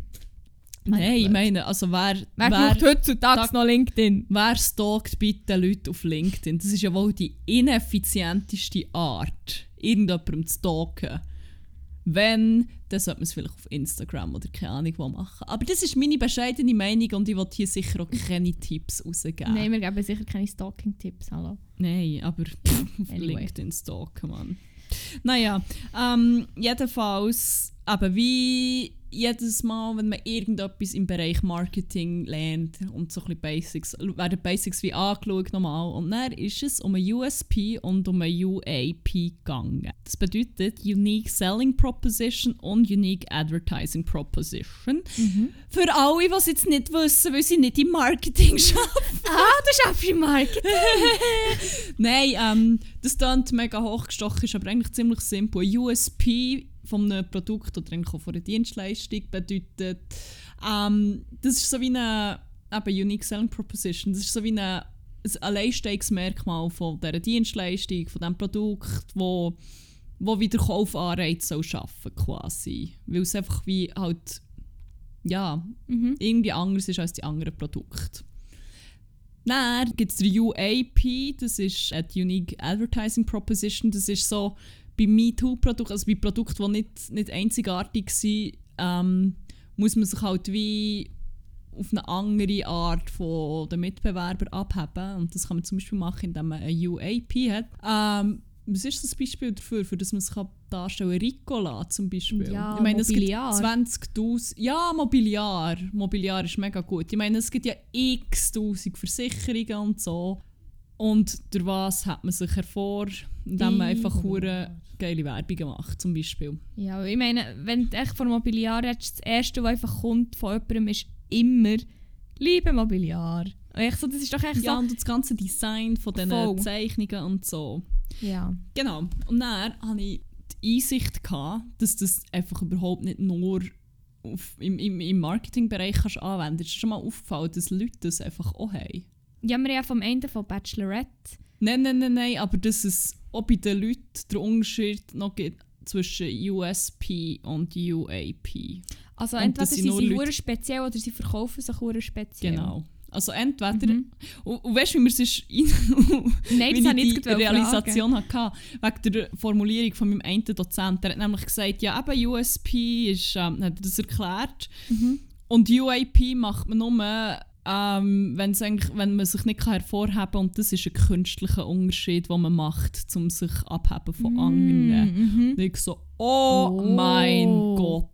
Nein, ich meine, also wer, Wer, wer, heutzutage Tag- noch LinkedIn? wer stalkt bitte Leute auf LinkedIn? Das ist ja wohl die ineffizienteste Art, irgendjemandem zu stalken. Wenn, dann sollte man es vielleicht auf Instagram oder keine Ahnung wo machen. Aber das ist meine bescheidene Meinung und ich will hier sicher auch keine Tipps rausgeben. Nein, wir geben sicher keine Stalking-Tipps, hallo. Nein, aber auf Anyway. LinkedIn stalken, Mann. Naja, ähm, jedenfalls, aber wie jedes Mal, wenn man irgendetwas im Bereich Marketing lernt und so ein Basics, werden Basics wie angeschaut nochmal und dann ist es um ein USP und um ein UAP gegangen. Das bedeutet Unique Selling Proposition und Unique Advertising Proposition. Für alle, die es jetzt nicht wissen, weil sie nicht im Marketing arbeiten. Ah, du schaffst im Marketing! Nein, ähm, das klingt mega hochgestochen, ist aber eigentlich ziemlich simpel. USP von einem Produkt oder von einer Dienstleistung bedeutet, ähm, das ist so wie eine eben Unique Selling Proposition, das ist so wie eine, ein Alleinstehungsmerkmal von dieser Dienstleistung, von diesem Produkt, wo, wo wieder Kaufanreiz soll schaffen quasi. Weil es einfach wie halt, ja, Mhm. irgendwie anders ist als die anderen Produkte. Dann gibt es den UAP, das ist die Unique Advertising Proposition. Das ist so bei MeToo-Produkten, also bei Produkten, die nicht, nicht einzigartig sind, ähm, muss man sich halt wie auf eine andere Art von den Mitbewerbern abheben. Und das kann man zum Beispiel machen, indem man ein UAP hat. Ähm, was ist das Beispiel dafür, für das man sich darstellen kann? Ricola zum Beispiel. Ja, ich meine, es gibt Mobiliar. 20'000... Ja, Mobiliar. Mobiliar ist mega gut. Ich meine, es gibt ja x-tausend Versicherungen und so. Und durch was hat man sich hervor, indem man einfach hure geile Werbung macht, zum Beispiel. Ja, ich meine, wenn du echt von Mobiliar redest, das Erste, was einfach kommt von jemandem, ist immer «Liebe Mobiliar». Und ich so, das ist doch echt Ja, so... und das ganze Design von diesen Voll. Zeichnungen und so. Ja. Genau. Und dann hatte ich die Einsicht, gehabt, dass das einfach überhaupt nicht nur auf, im, im, im Marketingbereich kannst anwenden kannst. Es ist schon mal aufgefallen, dass Leute das einfach auch haben. Ja, wir haben ja vom Ende von Bachelorette. Nein, nein, nein, nein, aber dass es auch bei den Leuten den Unterschied noch gibt zwischen USP und UAP. Also Und entweder sind sie Leute- speziell oder sie verkaufen sich hure speziell. Genau. Also entweder... Mhm. Und, und weißt du, wie wir es ist... Nein, das habe ich jetzt Realisation hatte, wegen der Formulierung von meinem einen Dozent. Der hat nämlich gesagt, ja eben USP ist, ähm, hat er das erklärt. Mhm. Und UAP macht man nur, ähm, wenn's eigentlich, wenn man sich nicht kann hervorheben kann. Und das ist ein künstlicher Unterschied, den man macht, um sich abheben von anderen. Mhm. Und ich so, oh, Oh. mein Gott.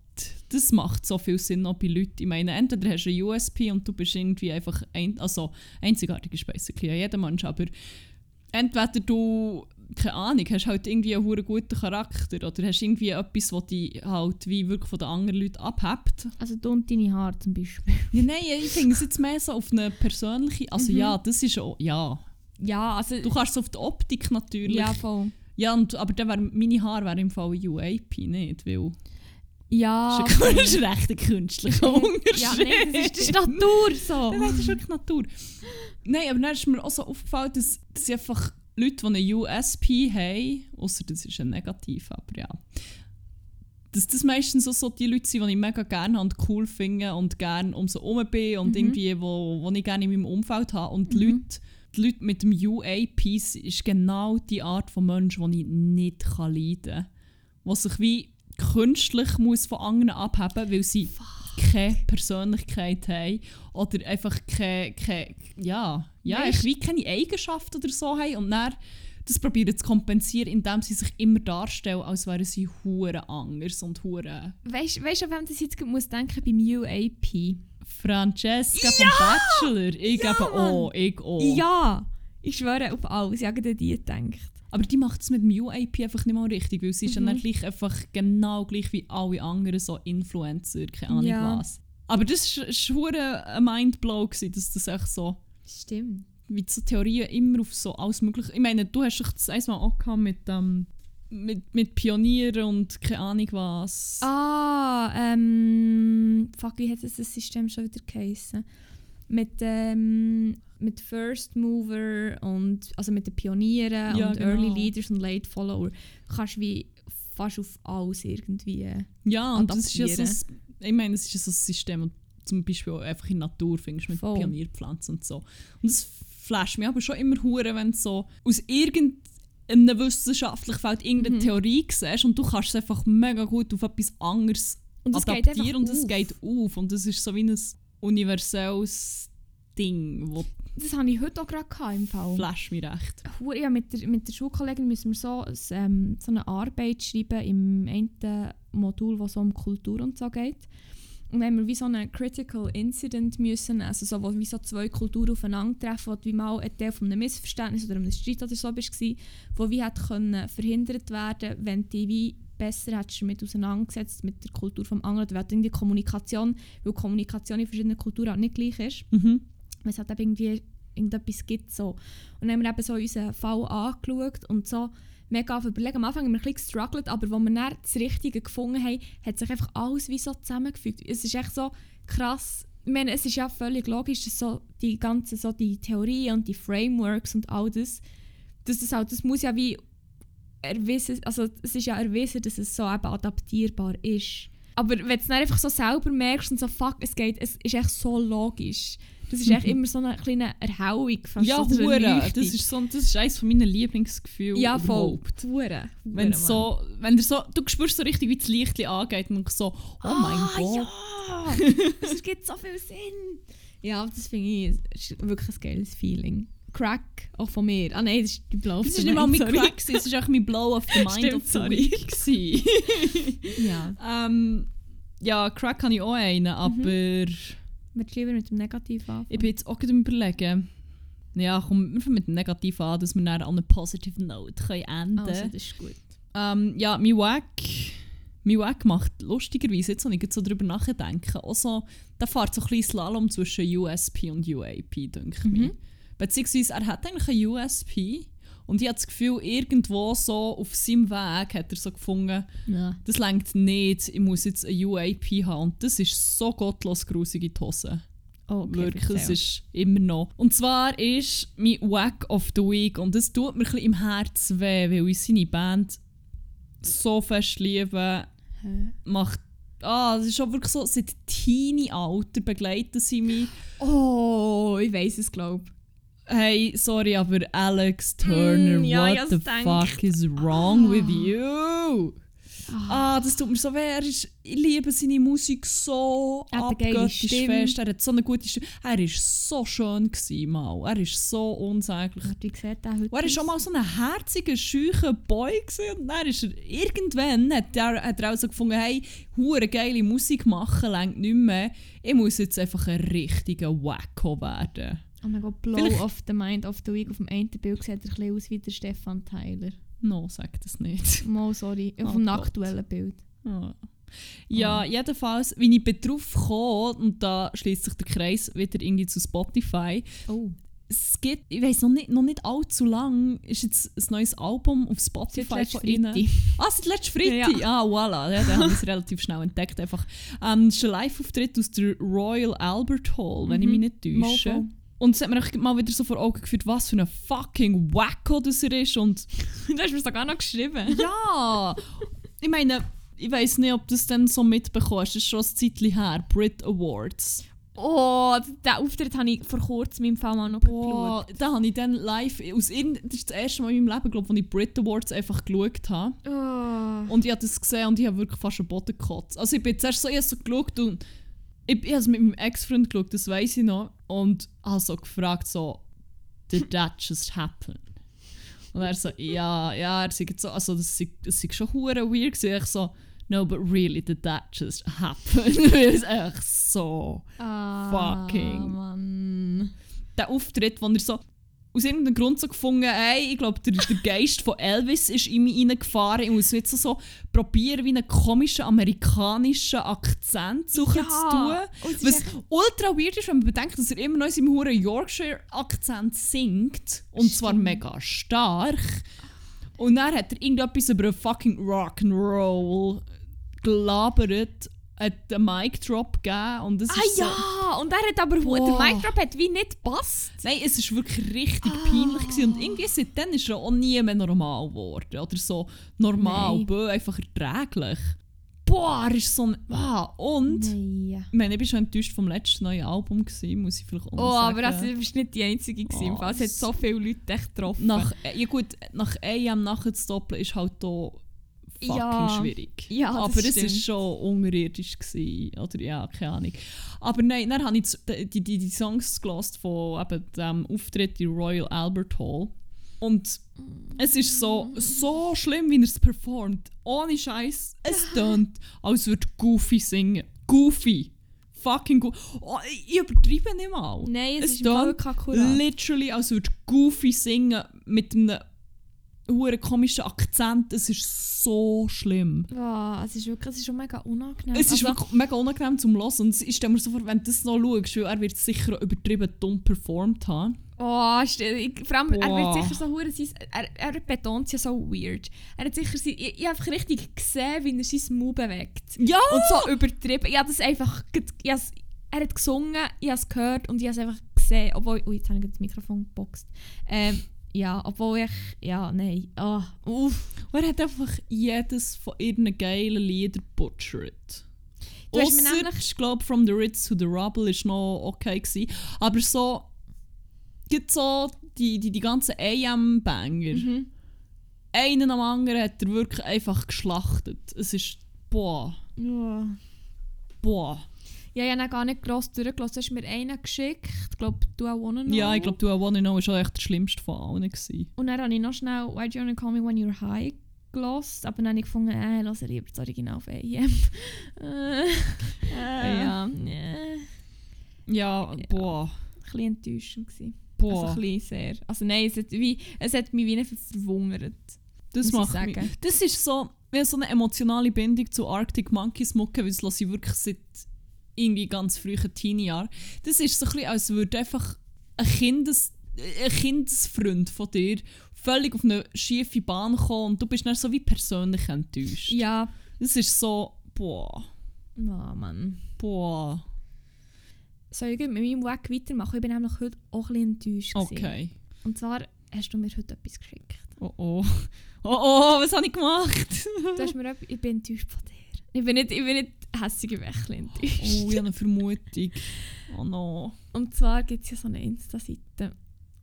Das macht so viel Sinn auch bei Leuten. Ich meine, entweder hast du einen USP und du bist irgendwie einfach ein, also einzigartig ist basically ja jeder Mensch, aber entweder du, keine Ahnung, hast halt irgendwie einen hure guten Charakter oder hast irgendwie etwas, was dich halt wie wirklich von den anderen Leuten abhebt. Also du und deine Haare zum Beispiel. Ja, nein, ich finde es jetzt mehr so auf eine persönliche, also Mhm. ja, das ist auch, ja. Ja, also... Du kannst es auf die Optik natürlich. ja, voll. Ja, und, aber dann wär, meine Haare wären im Fall UAP nicht, weil Ja, das ist ein- das ist ein recht künstlicher Unterschied. ja nein, das ist, das ist Natur so. Nein, das ist wirklich Natur. Nein, aber dann ist mir auch so aufgefallen, dass, dass einfach Leute, die einen USP haben, außer das ist ein Negativ, aber ja, dass das meistens so, so die Leute sind, die ich mega gerne und cool finde und gerne um so herum bin und Mhm. irgendwie, wo, wo ich gerne in meinem Umfeld habe. Und die, Mhm. Leute, die Leute mit dem UAP ist genau die Art von Mensch, die ich nicht kann leiden kann. Die sich wie künstlich muss von anderen abheben weil sie keine Persönlichkeit haben oder einfach keine, keine ja, ja, ich wie keine Eigenschaft oder so haben und dann das probieren zu kompensieren, indem sie sich immer darstellen, als wären sie hure anders und hure Weißt du, weißt, an wem das jetzt muss denken beim UAP? Francesca vom Bachelor. Ich Ja, eben auch, ich auch. Ja! Ich schwöre auf alles, ich habe an die gedacht. Aber die macht es mit dem UAP einfach nicht mal richtig, weil sie ist ja Mhm. dann gleich einfach genau gleich wie alle anderen so Influencer, keine Ahnung Ja. was. Aber das war ist ein Mindblow, dass das echt so, Stimmt. wie so Theorien immer auf so alles mögliche... Ich meine, du hast dich das einmal auch gehabt mit, ähm, mit, mit Pionieren und keine Ahnung was. Ah, ähm. Fuck, wie hat das System schon wieder geheißen? Mit, ähm, mit First Mover und. Also mit den Pionieren Ja, und genau. Early Leaders und Late Follower. Kannst du wie fast auf alles irgendwie. Ja, und das ist ja so, ein- ich meine, es ist ja so ein System, und zum Beispiel auch einfach in der Natur findest mit Voll. Pionierpflanzen und so. Und das flasht mich aber schon immer hure, wenn du so aus irgendeinem wissenschaftlichen Feld irgendeine Mhm. Theorie siehst und du kannst es einfach mega gut auf etwas anderes Und es geht adaptieren und es geht auf. Und das ist so wie ein universelles Ding, wo Das hatte ich heute auch gerade gehabt im Fall. flasht mich recht. Ja, mit der, mit der Schulkollegin müssen wir so, ähm, so eine Arbeit schreiben im einen Modul, wo es so um Kultur und so geht. Und haben wir wie so einen Critical Incident müssen, also so, wo wie so zwei Kulturen aufeinandertreffen, wo wie mal ein Teil von einem Missverständnis oder einem Streit oder so bist, gsi, wo wie hätte können verhindert werden, wenn dich wie besser hättest damit auseinandergesetzt mit der Kultur vom anderen oder wenn die Kommunikation, weil Kommunikation in verschiedenen Kulturen halt nicht gleich ist Mhm. weil es halt eben irgendwie irgendetwas gibt. So. Und dann haben wir eben so unseren Fall angeschaut und so mega auf überlegen. Am Anfang haben wir ein bisschen gestruggelt, aber als wir dann das Richtige gefunden haben, hat sich einfach alles wie so zusammengefügt. Es ist echt so krass. Ich meine, es ist ja völlig logisch, dass so die ganzen so die Theorien und die Frameworks und all das, dass das, halt, das muss ja wie erwiesen, also es ist ja erwiesen, dass es so eben adaptierbar ist. Aber wenn du es dann einfach so selber merkst und so, fuck, es geht, es ist echt so logisch. Das ist echt immer so eine kleine Erhellung. Fast Ja, so, hure. Das ist, so, das ist eines meiner Lieblingsgefühle ja, voll. überhaupt. Hure. Wenn so, wenn du so, du spürst so richtig, wie das Licht angeht und so, oh mein ah, Gott. Ja, das gibt so viel Sinn. Ja, das finde ich wirklich ein geiles Feeling. Crack, auch von mir. Ah nein, das ist die Blau Das war nicht mal mein Crack, es war auch mein Blow of the Mind Stimmt, of the sorry. Week. Ja. ähm, ja, Crack habe ich auch einen, aber Möchtest du lieber mit dem Negativ anfangen? ich bin jetzt auch gerade am überlegen. Ja, komm, wir fangen mit dem Negativ an, dass wir dann an einer positive Note können enden Also, können. das ist gut. Ähm, ja, mein Wack, mein Wack macht lustigerweise, jetzt, wenn ich gerade so drüber nachdenke, auch so, der fährt so ein bisschen Slalom zwischen USP und UAP, denke ich mir. Mhm. Beziehungsweise er hat eigentlich einen USP und ich habe das Gefühl, irgendwo so auf seinem Weg hat er so gefunden, Ja. das längt nicht, ich muss jetzt eine UAP haben. Und das ist so gottlos grusig in die Hose. Oh, okay, Wirklich, es ist immer noch. Und zwar ist mein Wack of the Week und das tut mir ein bisschen im Herzen weh, weil ich seine Band so fest liebe. Hä? Macht, ah, das ist schon wirklich so, seit Teenie-Alter begleiten sie mich. Oh, ich weiß es, glaube Hey, sorry, aber Alex Turner, Mm, ja, what the fuck is wrong Ah. with you? Ah, das tut mir so weh. Er ist, ich liebe seine Musik so Er abgöttisch fest. Er hat so eine gute Stimme. Er war so schön gewesen, mal. Er ist so unsäglich. Wie sieht der heute Und er war schon mal so ein herziger, scheucher Boy gewesen. und dann ist er irgendwann hat er, hat er auch so gefunden, hey, hure geile Musik machen längt nicht mehr. Ich muss jetzt einfach ein richtiger Wacko werden. Oh mein Gott, Blow Vielleicht- of the Mind of the Week. Auf dem einen Bild sieht er ein bisschen aus wie der Stefan Tyler. No, sag das nicht. Mal, sorry. Auf Oh dem Gott. aktuellen Bild. Ah. Ja, jedenfalls, wie ich bin drauf gekommen, und da schließt sich der Kreis wieder irgendwie zu Spotify. Oh. Es gibt, ich weiß noch nicht, noch nicht allzu lang, ist jetzt ein neues Album auf Spotify von ihnen. Ah, seit letzten Freitag? Ah, voilà. Ja, dann habe ich es relativ schnell entdeckt. Einfach. Ähm, das ist ein Live-Auftritt aus der Royal Albert Hall, wenn ich mich nicht täusche. voll. Und es hat mir echt mal wieder so vor Augen geführt, was für ein fucking Wacko das er ist. Und du hast mir sogar noch geschrieben. ja! ich meine, ich weiß nicht, ob du das dann so mitbekommst. Das ist schon ein Zeitchen her. Brit Awards. Oh, diesen Auftritt habe ich vor kurzem im Fall mal noch Boah, geschaut. da habe ich dann live, aus irgend, das ist das erste Mal in meinem Leben, glaube ich, wo ich Brit Awards einfach geschaut habe. Oh. Und ich habe das gesehen und ich habe wirklich fast am Boden gekotzt. Also ich bin zuerst so, ich so geschaut und ich, ich habe es mit meinem Ex-Freund geschaut, das weiß ich noch. Und habe so gefragt, so, did that just happen? Und er so, ja, ja, er sagt so, also das sei schon hure weird gewesen. Ich so, no, but really, did that just happen? Weil es echt so... Ah, Fucking. Mann. der Auftritt, wo er so aus irgendeinem Grund so gefunden hey, ich glaube, der, der Geist von Elvis ist in mich reingefahren. Ich muss jetzt so, probieren, wie einen komischen amerikanischen Akzent suchen Ja. zu tun. Was ultra weird ist, wenn man bedenkt, dass er immer noch in seinem hohen Yorkshire-Akzent singt. Und zwar Stimmt. mega stark. Und dann hat er irgendetwas über einen fucking Rock'n'Roll gelabert, hat einen Mic Drop gegeben und es Ah ist so... ja, und er hat aber Boah. der Mic Drop hat wie nicht gepasst. Nein, es ist wirklich richtig Ah. peinlich gewesen. und irgendwie seitdem ist er auch nie mehr normal geworden oder so normal, Nein. bö, einfach erträglich. Boah, er ist so ein... Ah, und... Nein. Ich meine, ich war schon enttäuscht vom letzten neuen Album, gewesen, muss ich vielleicht auch Oh, sagen. aber also, du bist nicht die Einzige gewesen. Oh. Es hat so viele Leute echt getroffen. nach, ja gut, nach AM nachzudoppeln ist halt da fucking Ja. schwierig. Ja, das aber es ist schon unterirdisch gewesen, oder ja, keine Ahnung. Aber nein, dann habe ich die, die, die Songs gelost von eben dem Auftritt in Royal Albert Hall. Und es ist so, so schlimm, wie er es performt. Ohne Scheiß. Es tönt, als würde Goofy singen. Goofy. Fucking Goofy. Oh, ich übertreibe nicht mal. Nein, es, Es ist tönt. Literally, als würde Goofy singen mit einem huere komischen Akzent. Es ist so schlimm. Oh, es ist wirklich, es ist schon mega unangenehm. Es ist Also, wirklich mega unangenehm zum Hören. Und ich stelle mir so vor, wenn du das noch schaust, weil er wird sicher übertrieben dumm performt haben. Oh, ich, vor allem, er Boah. wird sicher so hure sein, er, er betont es ja so weird. Er hat sicher sein, ich, ich habe einfach richtig gesehen, wie er sein Mund bewegt. Ja! Und so übertrieben. Ich habe das einfach, ich has, er hat gesungen, ich habe es gehört und ich habe es einfach gesehen. Obwohl, ui, jetzt habe ich das Mikrofon geboxt. Ähm, ja, obwohl ich, ja, nein. Ah, uff. Und er hat einfach jedes von ihren geilen Liedern butchert. Du hast mir Ausser, nämlich- ich glaube, From the Ritz to the Rubble ist noch okay gewesen. Aber so, gibt so die, die, die ganzen AM-Banger. Mhm. Einen am anderen hat er wirklich einfach geschlachtet. Es ist, boah, Ja. boah. Ja, ich habe ihn gar nicht gross durchgelassen. Du hast mir einen geschickt. Ich glaube, du auch Wanna Know. Ja, ich glaube, du Wanna Know war schon echt der schlimmste von allen. Gewesen. Und dann habe ich noch schnell Why Do You Wanna Call Me When You're High gelost. Aber dann habe ich gefunden, äh, lass lieber das Original auf AM. äh, äh, Ja. äh, Ja, boah, ein bisschen enttäuschend gewesen. boah. Also ein bisschen sehr. Also nein, es hat, wie, es hat mich wie verwundert. Das muss ich macht mich. sagen. Das ist so, wie so eine emotionale Bindung zu Arctic Monkeys mucke, weil das lasse ich wirklich seit irgendwie ganz frühen Teenie-Jahren. Das ist so ein bisschen, als würde einfach ein, Kindes, ein Kindesfreund von dir völlig auf eine schiefe Bahn kommen und du bist dann so wie persönlich enttäuscht. Ja. Das ist so, boah, Oh Mann. boah, Soll ich mit meinem Weg weitermachen? Ich bin nämlich heute auch ein enttäuscht. gewesen. okay. Und zwar hast du mir heute etwas geschickt. Oh oh. Oh oh, was habe ich gemacht? Du hast mir etwas, ich bin enttäuscht von dir. Ich bin nicht, ich bin nicht hässig, ich bin echt ein bisschen enttäuscht. Oh, ich habe eine Vermutung. Oh no. Und zwar gibt es ja so eine Insta-Seite.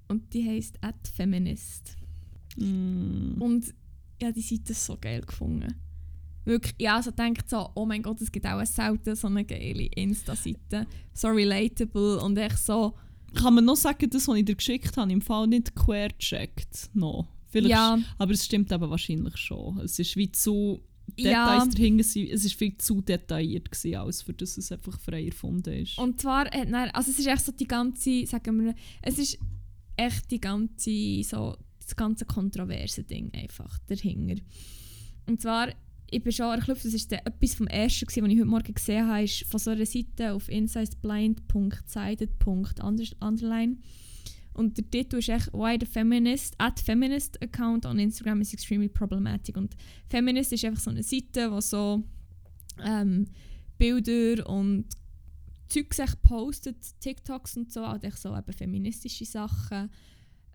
Und die heisst @feminist. Mm. Und ja, die Seite ist so geil gefunden. Wirklich, ja, also denkt so, oh mein Gott, es gibt auch selten so eine geile Insta-Seite. So relatable und echt so, Kann man noch sagen, das, was ich dir geschickt habe, im Fall nicht quer checkt? No. Vielleicht, ja, Aber es stimmt aber wahrscheinlich schon. Es ist wie zu ja. Details dahinter, sind- es ist viel zu detailliert gewesen, als für das es einfach frei erfunden ist. Und zwar, hat dann, also es ist echt so die ganze, sagen wir, es ist echt die ganze, so, das ganze kontroverse Ding einfach dahinter. Und zwar, ich bin schon erklüpft, das ist der, etwas vom Ersten, gewesen, was ich heute Morgen gesehen habe, ist von so einer Seite auf insightsblind.sided.underline. Und der Titel ist echt «Why the Feminist?» at Feminist Account on Instagram is extremely problematic. Und Feminist ist einfach so eine Seite, wo so ähm, Bilder und Zeug sich postet, TikToks und so, halt echt so eben feministische Sachen.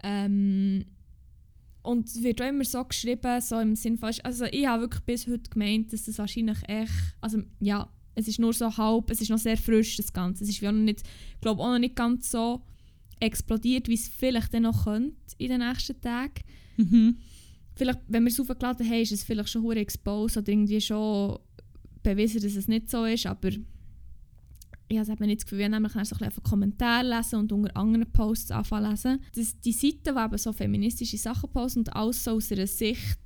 Ähm, und es wird auch immer so geschrieben, so im Sinn von, also ich habe wirklich bis heute gemeint, dass das wahrscheinlich echt, also ja, es ist nur so halb, es ist noch sehr frisch, das Ganze. Es ist wie auch noch nicht, ich glaube auch noch nicht ganz so explodiert, wie es vielleicht dann noch könnte in den nächsten Tagen. Mhm. Vielleicht, wenn wir es aufgeladen haben, ist es vielleicht schon hure exposed oder irgendwie schon bewiesen, dass es nicht so ist, aber ich habe nicht das Gefühl, ich nämlich so ein bisschen Kommentare lesen und unter anderen Posts anfangen lesen. Das, die Seite, die eben so feministische Sachen posten und alles so aus einer Sicht,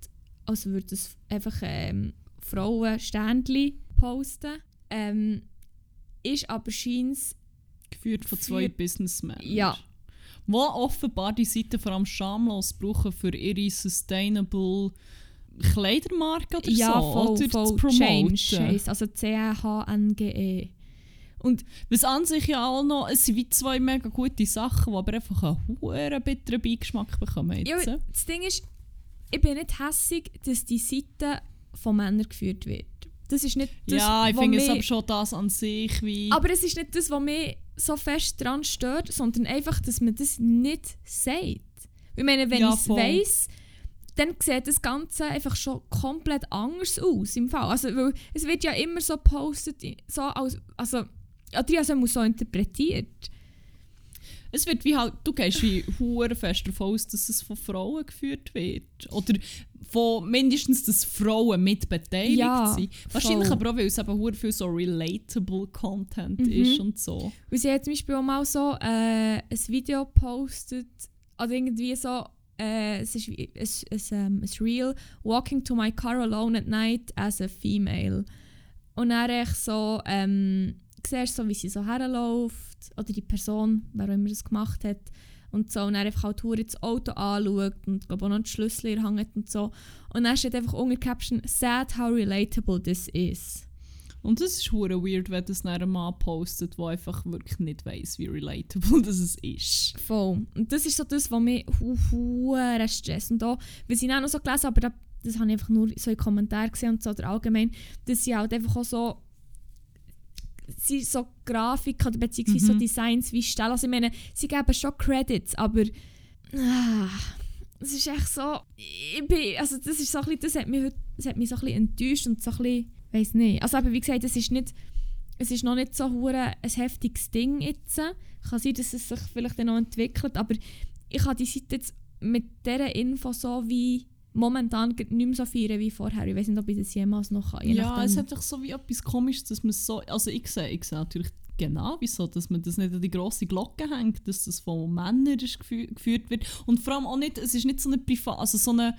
als würde es einfach ähm, Frauen Ständchen posten, ähm, ist aber scheint Geführt von zwei Businessmen. Ja. Die offenbar die Seite vor allem schamlos brauchen für ihre sustainable Kleidermarke oder ja, so. voll, oder voll zu promoten. Change also C-H-N-G-E. Und Was an sich ja auch noch, es sind wie zwei mega gute Sachen, die aber einfach einen hohen bitteren Beigeschmack bekommen Ja, jetzt. das Ding ist, ich bin nicht hässig, dass die Seite von Männern geführt wird. Das ist nicht das, ja, ich finde es aber schon das an sich wie... Aber es ist nicht das, was mich so fest daran stört, sondern einfach, dass man das nicht sagt. Ich meine, wenn Ja, ich es weiss, dann sieht das Ganze einfach schon komplett anders aus im Fall. Also, weil es wird ja immer so gepostet, so als, also, Adrian muss so interpretiert. Es wird wie halt, du gehst wie hure fest davon aus, dass es von Frauen geführt wird. Oder von mindestens, dass Frauen mit beteiligt Ja, sind. Wahrscheinlich voll. aber auch, weil es eben hure viel so relatable Content Mhm. ist und so. Und sie hat zum Beispiel auch mal so äh, ein Video gepostet, oder irgendwie so, äh, es ist wie, ein, ein, ähm, ein Reel, «Walking to my car alone at night as a female». Und dann echt so, ähm, siehst so, wie sie so herläuft, oder die Person, wer auch immer das gemacht hat, und so, und dann einfach halt hure das Auto anschaut und glaub auch noch die Schlüssel hat und so. Und dann steht einfach unter Caption «Sad how relatable this is». Und das ist hure weird, wenn das dann ein Mann postet, der einfach wirklich nicht weiss, wie relatable das ist. Voll. Und das ist so das, was mich hu- hure stresst. Und auch, weil sie auch noch so gelesen aber da, das habe ich einfach nur so in Kommentaren gesehen und so, oder allgemein, dass sie halt einfach auch so sie so Grafik oder beziehungsweise so Mhm. Designs wie stellen. Also ich meine, sie geben schon Credits, aber ah, es ist echt so, ich bin, also das ist so ein bisschen, das hat mich, heute- das hat mich so ein bisschen enttäuscht und so ein bisschen, weiss nicht. Also aber wie gesagt, es ist nicht, es ist noch nicht so hure ein heftiges Ding jetzt. Kann sein, dass es sich vielleicht dann noch entwickelt, aber ich habe die Seite jetzt mit dieser Info so wie momentan nicht mehr so feiern wie vorher. Ich weiß nicht, ob ich das jemals noch kann. je Ja, nachdem. es hat doch so wie etwas komisches, dass man so... Also ich sehe, ich sehe natürlich genau, wieso, dass man das nicht an die grosse Glocke hängt, dass das von Männern geführt wird. Und vor allem auch nicht, es ist nicht so eine Privat... Also so eine...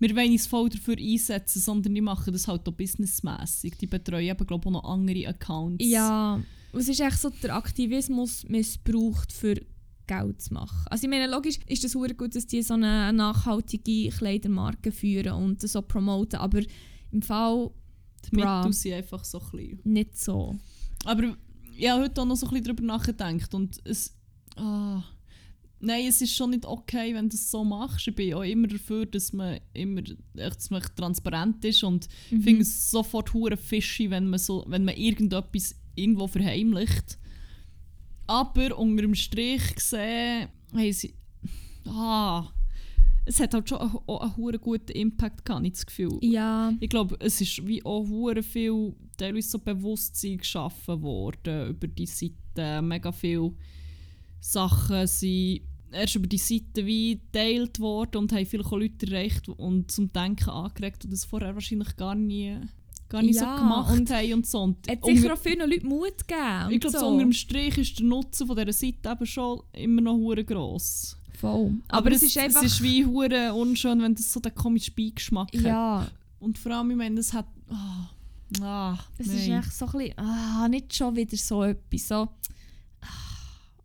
Wir wollen uns voll dafür einsetzen, sondern die machen das halt auch businessmässig. Die betreuen eben, glaube ich, auch noch andere Accounts. Ja, es ist echt so der Aktivismus missbraucht für Geld zu machen. Also ich meine, logisch ist es hure gut, dass die so eine nachhaltige Kleidermarke führen und das so promoten, aber im Fall Die. Mittel sind einfach so klein. nicht so. Aber ich habe heute auch noch so ein bisschen darüber nachgedacht und es... Ah, nein, es ist schon nicht okay, wenn du das so machst. Ich bin auch immer dafür, dass man immer echt, dass man transparent ist und ich finde es sofort hure fishy, wenn man, so, wenn man irgendetwas irgendwo verheimlicht. Aber unter dem Strich gesehen, haben sie... Ah, es hat halt schon einen hure guten Impact gehabt, ich das Gefühl. Ja, Ich glaube, es ist wie auch hure viel teilweise so Bewusstsein geschaffen worden über die Seite. Mega viele Sachen sind erst über die Seite wie geteilt worden und haben auch Leute erreicht und zum Denken angeregt, die das vorher wahrscheinlich gar nie, gar nicht Ja, so gemacht und haben und so. Und hat sicher auch vielen Leuten Mut gegeben. ich glaube, so. unter dem Strich ist der Nutzen von dieser Seite eben schon immer noch hure gross. Voll. Aber, es, ist einfach... es ist wie hure unschön, wenn das so den komischen Beigeschmack hat. Ja, Und vor allem, ich meine, das hat... Ah, ah, es nein. ist echt so ein bisschen, ah, nicht schon wieder so etwas, so, ah,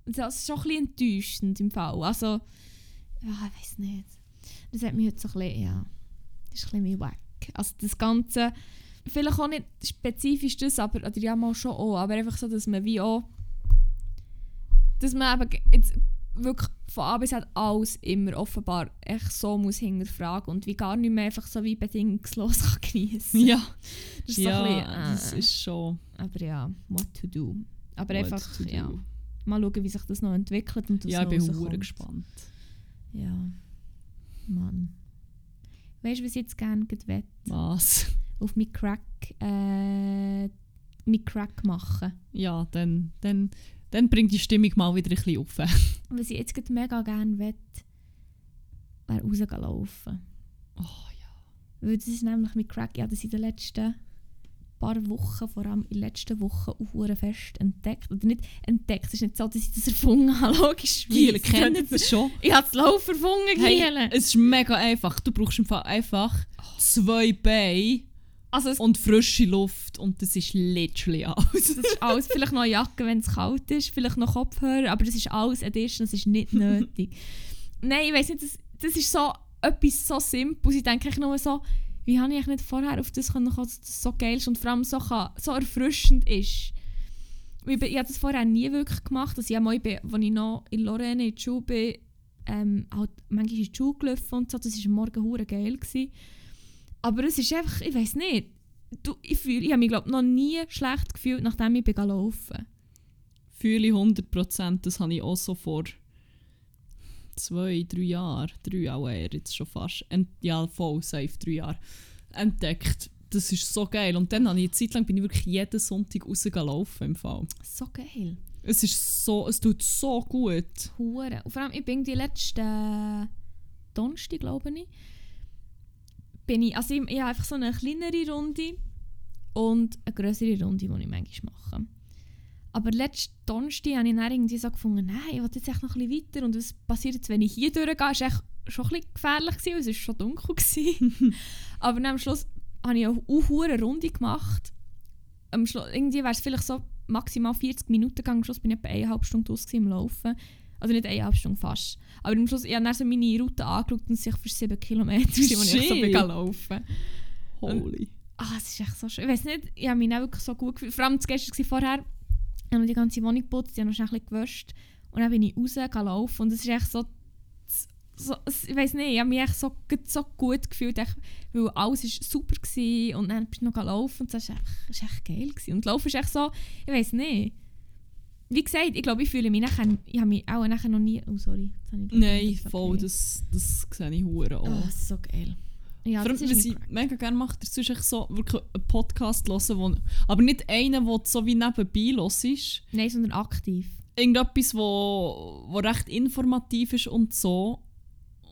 das ist schon ein bisschen enttäuschend im Fall, also, ja, ich weiß nicht, das hat mich heute so ein bisschen, ja, das ist ein bisschen wack, also das Ganze, vielleicht auch nicht spezifisch das, aber, oder ja mal schon auch, aber einfach so, dass man wie auch, dass man eben jetzt wirklich von A bis Z alles immer offenbar echt so muss hinterfragen und wie gar nicht mehr einfach so wie bedingungslos kann geniessen Ja, das ist so ja ein bisschen, das äh, ist schon aber ja, what to do. Aber what einfach, to do. ja, mal schauen, wie sich das noch entwickelt und was Ja, ich bin hure gespannt. Ja, Mann. Weißt du, was ich jetzt gerne wett Was? Auf mein Crack, äh, mein Crack machen. Ja, dann, dann, dann bringt die Stimmung mal wieder ein bisschen auf. Was ich jetzt mega gerne wett, wäre rausgehen laufen. Oh ja. Weil das ist nämlich mit Crack, ja, das in den letzten paar Wochen, vor allem in den letzten Wochen, auch fest entdeckt. Oder nicht entdeckt, es ist nicht so, dass ich das erfunden habe, logisch. Giel, kennt ihr das schon? Ich habe das Lauf erfunden, Hey, es ist mega einfach. Du brauchst einfach zwei Beine Also und frische Luft und das ist literally alles. das ist alles, vielleicht noch eine Jacke, wenn es kalt ist, vielleicht noch Kopfhörer, aber das ist alles Edition, das ist nicht nötig. Nein, ich weiß nicht, das, das ist so etwas so Simples. Ich denke nur so, wie habe ich nicht vorher auf das kommen, dass das so geil ist und vor allem so, kann, so erfrischend ist. Ich, ich habe das vorher nie wirklich gemacht. Also ich habe mal, als ich noch in Lorraine in der Schule bin, ähm, halt manchmal in die Schule gelaufen und so. Das war am Morgen hure geil. Gewesen. Aber es ist einfach, ich weiß nicht, du, ich, fühl- ich habe mich glaub, noch nie schlecht gefühlt, nachdem ich bin gelaufen Fühle ich 100%, das habe ich auch so vor zwei, drei Jahren, drei auch eher jetzt schon fast, ent ja voll, safe drei Jahre, entdeckt. Das ist so geil. Und dann habe ich eine Zeit lang bin ich wirklich jeden Sonntag rausgelaufen im Fall. So geil. Es ist so, es tut so gut. Hure. Und vor allem, ich bin die letzten Donnerstag, glaube ich, bin ich, also ich, ich habe einfach so eine kleinere Runde und eine größere Runde, die ich manchmal mache. Aber letzten Donnerstag habe ich dann irgendwie so gefunden, nein, ich will jetzt echt noch ein bisschen weiter und was passiert jetzt, wenn ich hier durchgehe, ist echt schon ein bisschen gefährlich gewesen, weil es ist schon dunkel gewesen. Aber dann am Schluss habe ich eine hohe Runde gemacht. Am Schluss, irgendwie wäre es vielleicht so maximal 40 Minuten gegangen. Am Schluss bin ich etwa eineinhalb Stunden aus im Laufen. Also nicht eineinhalb Stunden fast. Aber am Schluss, ich habe dann so meine Route angeschaut und es waren für 7 Kilometer, die ich so bin laufen Holy. Ah, es ist echt so schön. Ich weiß nicht, ich habe mich auch wirklich so gut gefühlt. Vor allem das gestern war vorher, ich habe die ganze Wohnung geputzt, ich habe noch schnell ein bisschen gewäscht. Und dann bin ich raus gelaufen und es ist echt so, so es- ich weiß nicht, ich habe mich echt so, gut- so gut gefühlt, echt, weil alles war super war und dann bist du noch gelaufen und das war echt, ist echt geil. Gewesen. Und Laufen ist echt so, ich weiß nicht. Wie gesagt, ich glaube, ich fühle mich nachher, ich habe mich auch nachher noch nie, oh sorry. Ich Nein, etwas voll, das, das sehe ich hure auch. Oh, das ist so geil. Ja, Vor allem, das was ich mega gerne mache, ist sonst so wirklich einen Podcast hören, wo, aber nicht einen, der so wie nebenbei los ist. Nein, sondern aktiv. Irgendetwas, wo, wo recht informativ ist und so.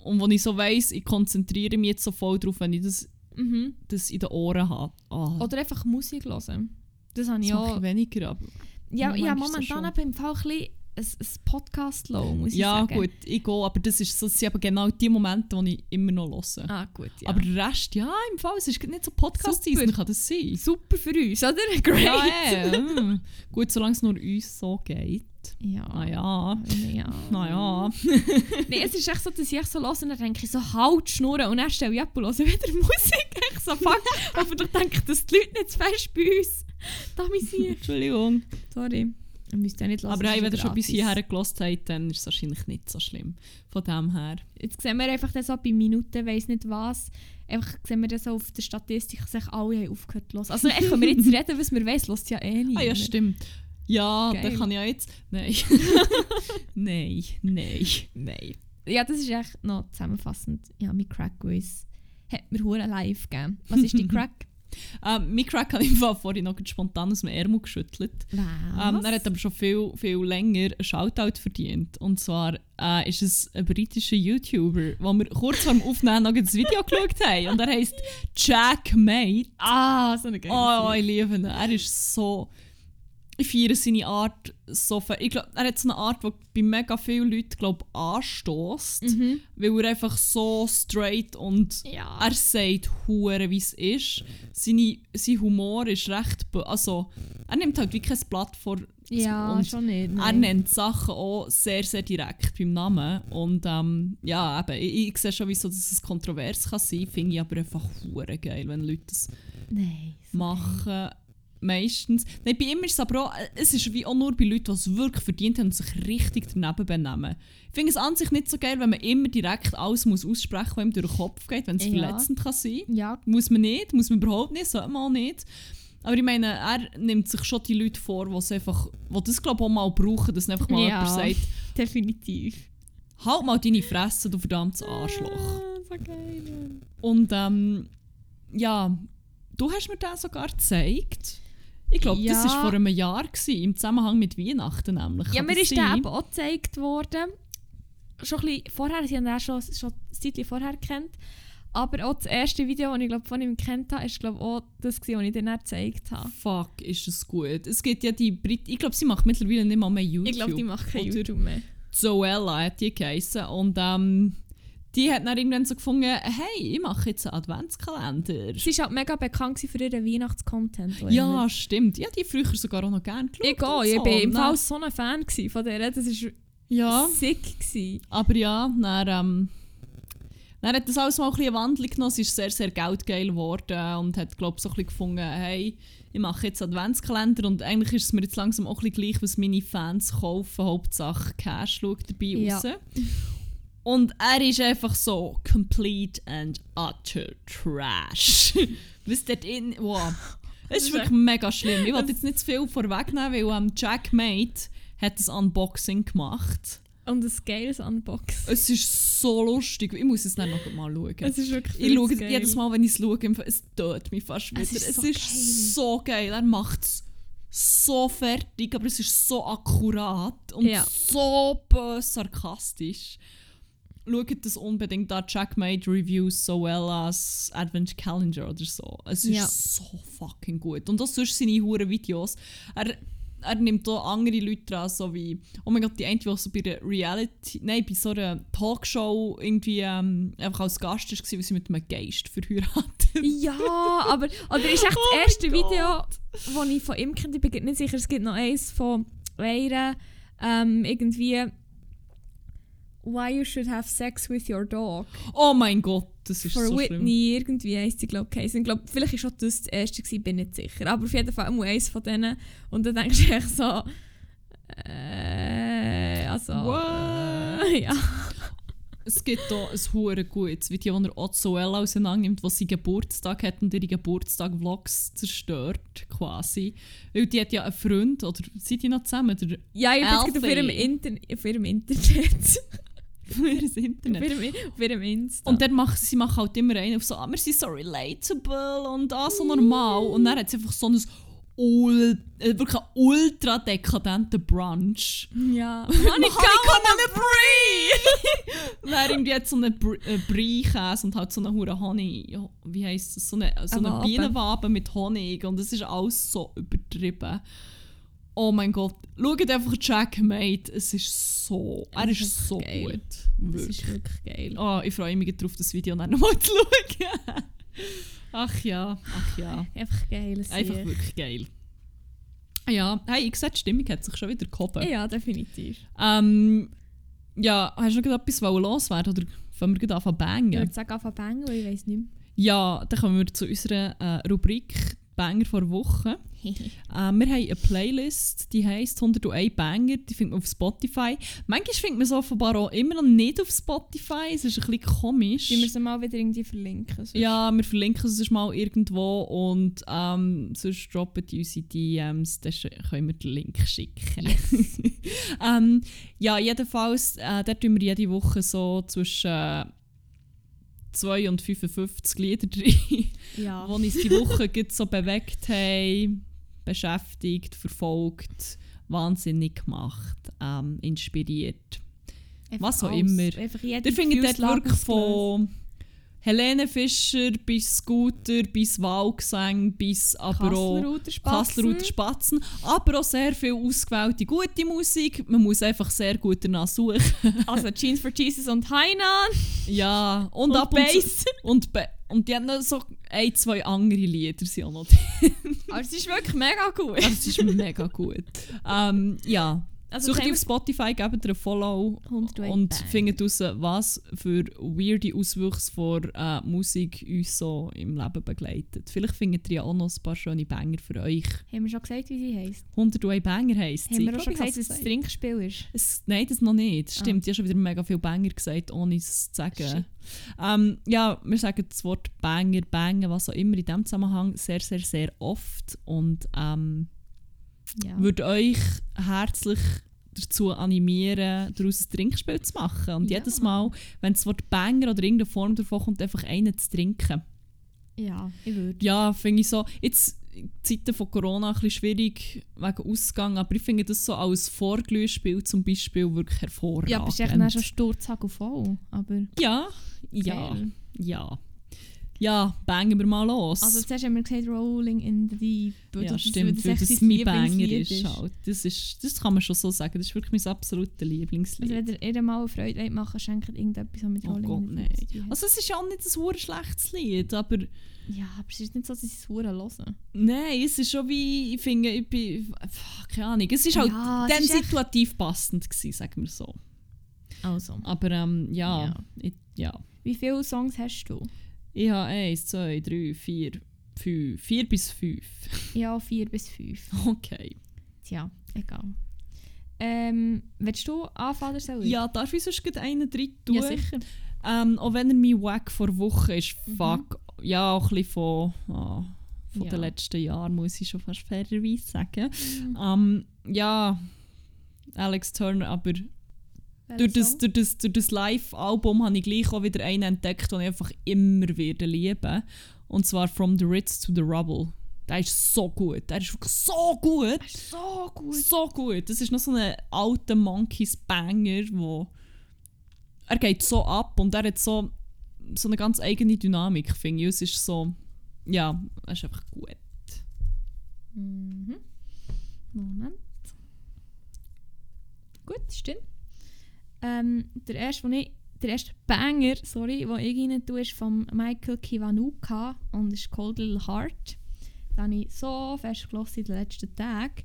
Und wo ich so weiss, ich konzentriere mich jetzt so voll drauf, wenn ich das, Mhm. das in den Ohren habe. Oh, Oder einfach Musik hören. Das habe das ich ich auch. weniger. Aber Ja, ist das momentan eben im Fall ein, bisschen ein, ein Podcast-Low, muss ich ja, sagen. gut, ich gehe, aber das, ist, das sind eben genau die Momente, die ich immer noch höre. Ah, gut, ja. Aber der Rest, ja, im Fall, es ist nicht so podcast Super. season kann das sein. super für uns, oder? Great! Ja, mm. Gut, solange es nur uns so geht. Ja. Ah ja, ja. naja. Nee, es ist echt so, dass ich echt so höre und dann denke ich so, halt, schnurren. Und dann stelle ich ab und höre wieder Musik. Echt so, fuck. Hoffentlich denke ich, dass die Leute nicht zu fest bei uns da sind. Entschuldigung. Sorry. Müsst nicht hören. Aber wenn ihr schon bis hierher gelost habt, dann ist es wahrscheinlich nicht so schlimm. Von dem her. Jetzt sehen wir einfach dann so bei Minuten, weiss nicht was, einfach sehen wir dann so auf der Statistik, dass alle haben aufgehört zu hören. Also echt, können wir jetzt reden, was wir weiss, lässt ja eh nicht. Ah ja, stimmt. Ja, Geil. dann kann ich ja jetzt... Nein. nein, nein. Nein. Ja, das ist echt noch zusammenfassend. Ja, mein Crack-Quiz hat mir hure live gegeben. Was ist die Crack? Ähm, mein Crack hat Fall vorhin noch spontan aus dem Ärmel geschüttelt. Ähm, er hat aber schon viel, viel länger einen Shoutout verdient. Und zwar äh, ist es ein britischer YouTuber, wo wir kurz vor dem Aufnehmen noch das Video geschaut haben. Und er heisst Jack Mate. ah, so eine geile Oh, ich liebe ihn. Er ist so... Ich feiere seine Art so fe- Ich glaube, er hat so eine Art, die bei mega vielen Leuten glaub, anstößt. Mhm. Weil er einfach so straight und Ja. er sagt hure wie es ist. Seine, sein Humor ist recht... Also, er nimmt halt wie kein Blatt vor... Ja, und schon nicht. er nein. nennt Sachen auch sehr, sehr direkt beim Namen. Und ähm, ja, eben, ich, ich sehe schon, wieso dass es kontrovers kann sein. Finde ich aber einfach hure geil, wenn Leute das Nein. machen. Meistens. Nein, bei ihm ist es aber auch, äh, es ist wie auch nur bei Leuten, die es wirklich verdient haben und sich richtig daneben benehmen. Ich finde es an sich nicht so geil, wenn man immer direkt alles muss aussprechen muss, was ihm durch den Kopf geht, wenn es Ja. verletzend kann sein geil. Ja, Muss man nicht, muss man überhaupt nicht, sollte man auch nicht. Aber ich meine, er nimmt sich schon die Leute vor, die einfach, die das glaube ich auch mal brauchen, dass einfach mal Ja. jemand sagt, definitiv. halt mal deine Fresse, du verdammtes Arschloch. So geil. Und ähm, ja, du hast mir das sogar gezeigt. Ich glaube, das Ja. war vor einem Jahr, gewesen, im Zusammenhang mit Weihnachten nämlich. Ja, mir das ist der eben auch gezeigt worden. Schon ein bisschen vorher, sie haben ihn auch schon, schon ein Zeitchen vorher kennt. Aber auch das erste Video, das ich glaub, von ihm kennt habe, ist glaub, auch das, gewesen, was ich dir gezeigt habe. Fuck, ist das gut. Es gibt ja die Brit ich glaube, sie macht mittlerweile nicht mal mehr YouTube. Ich glaube, die macht kein YouTube mehr. Zoella hat die geheissen. Und ähm, die hat dann irgendwann so gefunden, hey, ich mache jetzt einen Adventskalender. Sie war halt mega bekannt für ihren Weihnachtscontent. Ja, stimmt. Ja, die früher sogar auch noch gerne geschaut. Ich auch. Ich so. war im Fall so ein Fan von der. Das war Ja. sick. Gewesen. Aber ja, dann, ähm, dann hat das alles mal ein bisschen Wandlung genommen. Sie ist sehr, sehr geldgeil geworden und hat, glaube ich, so ein bisschen gefunden, hey, ich mache jetzt Adventskalender und eigentlich ist es mir jetzt langsam auch ein bisschen gleich, was meine Fans kaufen. Hauptsache Cash schaut dabei Ja. raus. Und er ist einfach so complete and utter trash. Was dort in. Wow. Es ist ist wirklich mega schlimm. Ich wollte jetzt nicht zu viel vorwegnehmen, weil ähm, Jack Mate hat das Unboxing gemacht. Und ein geiles Unbox. Es ist so lustig. Ich muss es dann noch mal schauen. Es ist wirklich Ich schaue geil. jedes Mal, wenn ich es schaue, es tötet mich fast wieder. Es Es ist ist, so so, geil. Er macht es so fertig, aber es ist so akkurat und Ja. so böse sarkastisch. Schaut das unbedingt an. Checkmate Reviews so well as Advent Calendar oder so. Es ist Ja. so fucking gut. Und auch sonst seine huren Videos. Er, er nimmt auch andere Leute dran, so wie, oh mein Gott, die eine, die auch so bei der Reality, nein, bei so einer Talkshow irgendwie ähm, einfach als Gast war, weil sie mit einem Geist verheiratet. Ja, aber oder ist echt Oh das erste Video, das ich von ihm kenne, ich bin nicht sicher, es gibt noch eins von einer, ähm, irgendwie Why you should have sex with your dog. Oh mein Gott, das ist For so Whitney, irgendwie heisst sie, glaube ich. Ich glaube, vielleicht ist auch das das erste, gewesen, bin nicht sicher. Aber auf jeden Fall nur eins von denen. Und dann denkst du echt so. Äh, also. What? Äh, ja. schlimm. Es gibt hier ein hure gutes Video, wo er Ozoella auseinandernimmt, wo sie Geburtstag hat und ihre Geburtstag-Vlogs zerstört, quasi. Weil die hat ja einen Freund, oder sind die noch zusammen? Der, Ja, ich bin auf ihrem, Inter auf ihrem Internet. für ihr auf, Internet. ihrem, auf ihrem Insta. Und dann macht sie machen halt immer einen auf so, ah, wir sind so relatable und ah, so normal. Und dann hat sie einfach so ein ul äh, wirklich einen ultra dekadenten Brunch. ja. Honey, come on a Brie! Dann irgendwie hat so einen Br äh, Brie-Käse und halt so einen hure Honig, wie heisst das, so eine, so Eine eine Wabe. Bienenwabe mit Honig und es ist alles so übertrieben. Oh mein Gott, schaut einfach Jack Mate, es ist so, er ist, ist so geil. gut. Das Wirklich. ist wirklich geil. Oh, ich freue mich darauf, das Video dann nochmal zu schauen. ach ja, ach ja. Einfach geil. Einfach Sieg. wirklich geil. Ja, hey, ich sehe, die Stimmung hat sich schon wieder gehoben. Ja, definitiv. Ähm, ja, hast du noch etwas wollen loswerden oder fangen wir an zu Ich bangen? würde sagen, anfangen bangen, weil ich weiß nicht Ja, dann kommen wir zu unserer äh, Rubrik Banger vor Woche. mehr. Äh, wir haben eine Playlist, die heisst 101 Banger, die findet man auf Spotify. Manchmal findet man es offenbar auch immer noch nicht auf Spotify, es ist ein bisschen komisch. Wir sie mal wieder irgendwie verlinken? sonst- Ja, wir verlinken es sonst mal irgendwo und ähm, sonst droppen die unsere DMs, dann können wir den Link schicken. ähm, ja, jedenfalls, äh, da tun wir jede Woche so zwischen äh, 2 und 55 Lieder drin, Ja. die uns die Woche so bewegt haben, beschäftigt, verfolgt, wahnsinnig gemacht, ähm, inspiriert. Einfach was auch alles. immer. Ihr findet dort wirklich von Helene Fischer bis Scooter, bis Wahlgesang, bis aber auch Kassler Spatzen. Und. Aber auch sehr viel ausgewählte gute Musik. Man muss einfach sehr gut danach suchen. Also Jeans for Jesus und Hainan. ja, und, Und ab und. Bass. Und, Ba- und die haben noch so ein, zwei andere Lieder sind auch noch drin. Aber es ist wirklich mega gut. Das ist mega gut. Ähm, ja, Also Sucht auf Spotify, gebt ihr ein Follow 101 und Bang. findet heraus, was für weirde Auswüchse von äh, Musik uns so im Leben begleitet. Vielleicht findet ihr ja auch noch ein paar schöne Banger für euch. Haben wir schon gesagt, wie sie heisst? 101 Banger heisst sie. Haben wir auch schon gesagt, dass es das Trinkspiel ist? es, nein, das noch nicht. Ah. Stimmt, ich habe schon wieder mega viele Banger gesagt, ohne es zu sagen. Ähm, ja, wir sagen das Wort Banger, Banger, was auch immer in diesem Zusammenhang sehr, sehr, sehr oft. Und ähm, Ja. würde euch herzlich dazu animieren, daraus ein Trinkspiel zu machen. Und Ja. jedes Mal, wenn das Wort Banger oder irgendeine Form davon kommt, einfach einen zu trinken. ja, ich würde. Ja, finde ich so. Jetzt in Zeiten von Corona ein bisschen schwierig wegen Ausgang, aber ich finde das so als Vorglühspiel zum Beispiel wirklich hervorragend. Ja, aber es ist echt schon Sturzhagel voll. Aber Ja, ja, Geil. ja. Ja, bangen wir mal los. Also zuerst haben wir gesagt, Rolling in the Deep. weil ja, das- stimmt, weil das mein Banger Lieblingslied ist. Halt. Das, ist, das kann man schon so sagen. Das ist wirklich mein absolutes Lieblingslied. Also wenn ihr ihr mal eine Freude machen schenkt irgendetwas, was mit Oh Rolling Gott, in the nein. Deep hat. Also es ist ja auch nicht ein hure schlechtes Lied, aber Ja, aber es ist nicht so, dass sie es hören. nein, es ist schon wie, ich finde, ich bin, keine Ahnung, es ist halt Ja, dann ist situativ passend gewesen, sagen wir so. Also. Aber ähm, ja, Ja. Ich, ja. Wie viele Songs hast du? Ich habe eins, zwei, drei, vier, fünf, vier bis fünf. Ja, vier bis fünf. Okay. Tja, egal. Ähm, willst du anfangen oder soll ich? Ja, darf ich sonst gleich einen drin tun? ja sicher. Ähm, auch wenn er mein Wack vor Woche ist, Mhm. fuck, ja, auch ein bisschen von, ah, von Ja. den letzten Jahren, muss ich schon fast fairerweise sagen. Mhm. Ähm, ja, Alex Turner, aber durch das, durch das, durch das Live-Album habe ich gleich auch wieder einen entdeckt, den ich einfach immer werde lieben. Und zwar From the Ritz to the Rubble. Der ist so gut. Der ist wirklich so gut. so gut. So gut. Das ist noch so ein alter Monkeys-Banger, wo er geht so ab und er hat so, so eine ganz eigene Dynamik, finde ich. Es ist so, ja, er ist einfach gut. Mhm. Moment. Gut, stimmt. Ähm, der erste, den ich, der erste Banger, sorry, den ich rein tue, ist von Michael Kiwanuka und ist Cold Little Heart. Den habe ich so fest gehört in den letzten Tagen.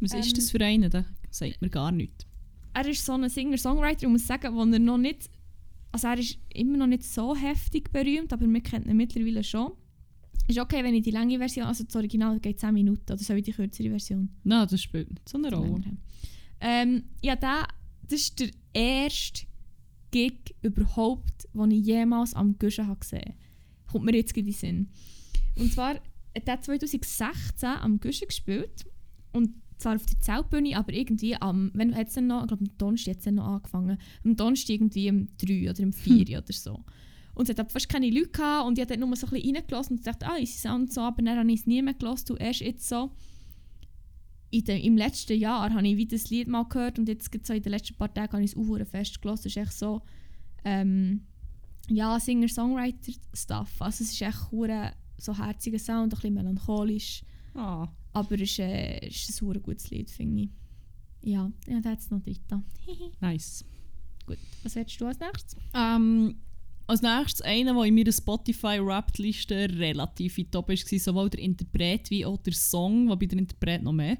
Was Ähm, ist das für einen? Der sagt mir gar nichts. Er ist so ein Singer-Songwriter, ich muss sagen, wo er noch nicht, also er ist immer noch nicht so heftig berühmt, aber wir kennen ihn mittlerweile schon. Ist okay, wenn ich die lange Version, also das Original geht 10 Minuten, oder soll ich die kürzere Version? Nein, das spielt nicht so eine Rolle. Ähm, ja, der, das ist der erste Gig überhaupt, den ich jemals am Guschen habe gesehen Kommt mir jetzt gerade in den Sinn. Und zwar hat er 2016 am Guschen gespielt. Und zwar auf der Zeltbühne, aber irgendwie am, wenn hat's dann noch, ich glaube am Donnerstag hat es noch angefangen. Am Donnerstag irgendwie um 3 oder um 4 oder so. Und es hat fast keine Leute gehabt und ich habe nur so ein bisschen reingelassen und dachte, ah, easy Sound so, aber dann habe ich es nie mehr gelassen und erst jetzt so de, im letzten Jahr habe ich wieder das Lied mal gehört und jetzt so in den letzten paar Tagen habe ich es auch fest gehört. Es ist echt so, ähm, ja, Singer-Songwriter-Stuff. Also es ist echt verdammt so herziger Sound, ein bisschen melancholisch, Ah. aber es ist, äh, es ist ein gutes Lied, finde ich. Ja, ja, da hat es noch drin. Nice. Gut, was willst du als nächstes? Ähm, als nächstes einer, der in meiner Spotify-Wrapped-Liste relativ weit oben war, sowohl der Interpret wie auch der Song, wobei der Interpret noch mehr.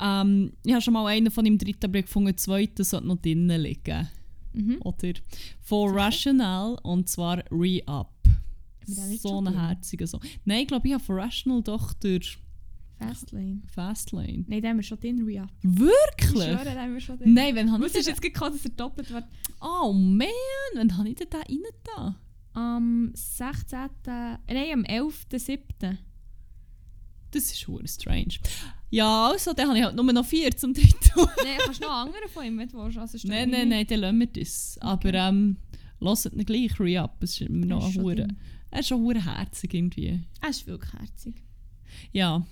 Ähm, ich habe schon mal einen von ihm dritten, aber ich gefunden, der zweite sollte noch drinnen liegen. Mhm. Oder? Von Sicher? Rational, und zwar Re-Up. So ein herziger Song. Nein, ich glaube, ich habe von Rational doch durch Fastlane. Fastlane. Nein, den haben wir schon Ria. Ich Wirklich? schwöre, den haben wir schon drin. Nein, wenn habe ich ist den... jetzt gekommen, dass er doppelt wird? Oh man, wann habe ich denn da rein da? Am 16. Nein, am 11.07. Das ist schon strange. Ja, also, dann habe ich halt nur noch vier zum dritten. Nein, kannst du noch andere von ihm willst, also nein, nein, nein, dann lassen wir das. Aber ähm, lasst ihn gleich re-up. Es ist immer Er noch ist ein. Er ist schon herzig irgendwie. Er ist wirklich herzig. Ja.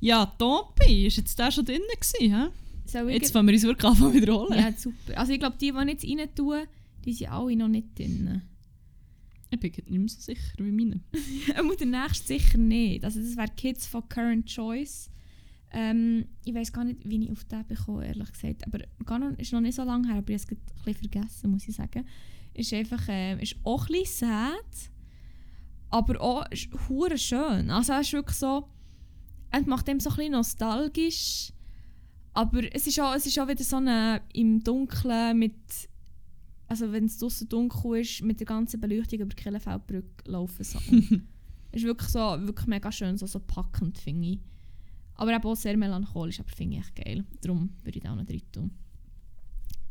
Ja, Topi, ist jetzt der schon drin gewesen, hä? Soll ich Jetzt fangen wir uns wirklich an wiederholen. Ja, super. Also ich glaube, die, die jetzt rein tun, die sind alle noch nicht drin. Ich bin nicht mehr so sicher wie meine. Aber der nächste sicher nicht. Also das wäre Kids von Current Choice. Ähm, ich weiß gar nicht, wie ich auf den bekomme, ehrlich gesagt. Aber gar noch, ist noch nicht so lange her, aber ich habe es ein bisschen vergessen, muss ich sagen. Ist einfach, äh, ist auch ein bisschen sad, aber auch ist schön. Also er ist wirklich so, es macht ihm so ein bisschen nostalgisch, aber es ist auch, es ist auch wieder so eine im Dunkeln mit, also wenn es draussen dunkel ist, mit der ganzen Beleuchtung über die Kellenfeldbrücke laufen so. ist wirklich so, wirklich mega schön, so, so packend, finde ich. Aber eben auch sehr melancholisch, aber finde ich echt geil. Darum würde ich da auch noch drin tun.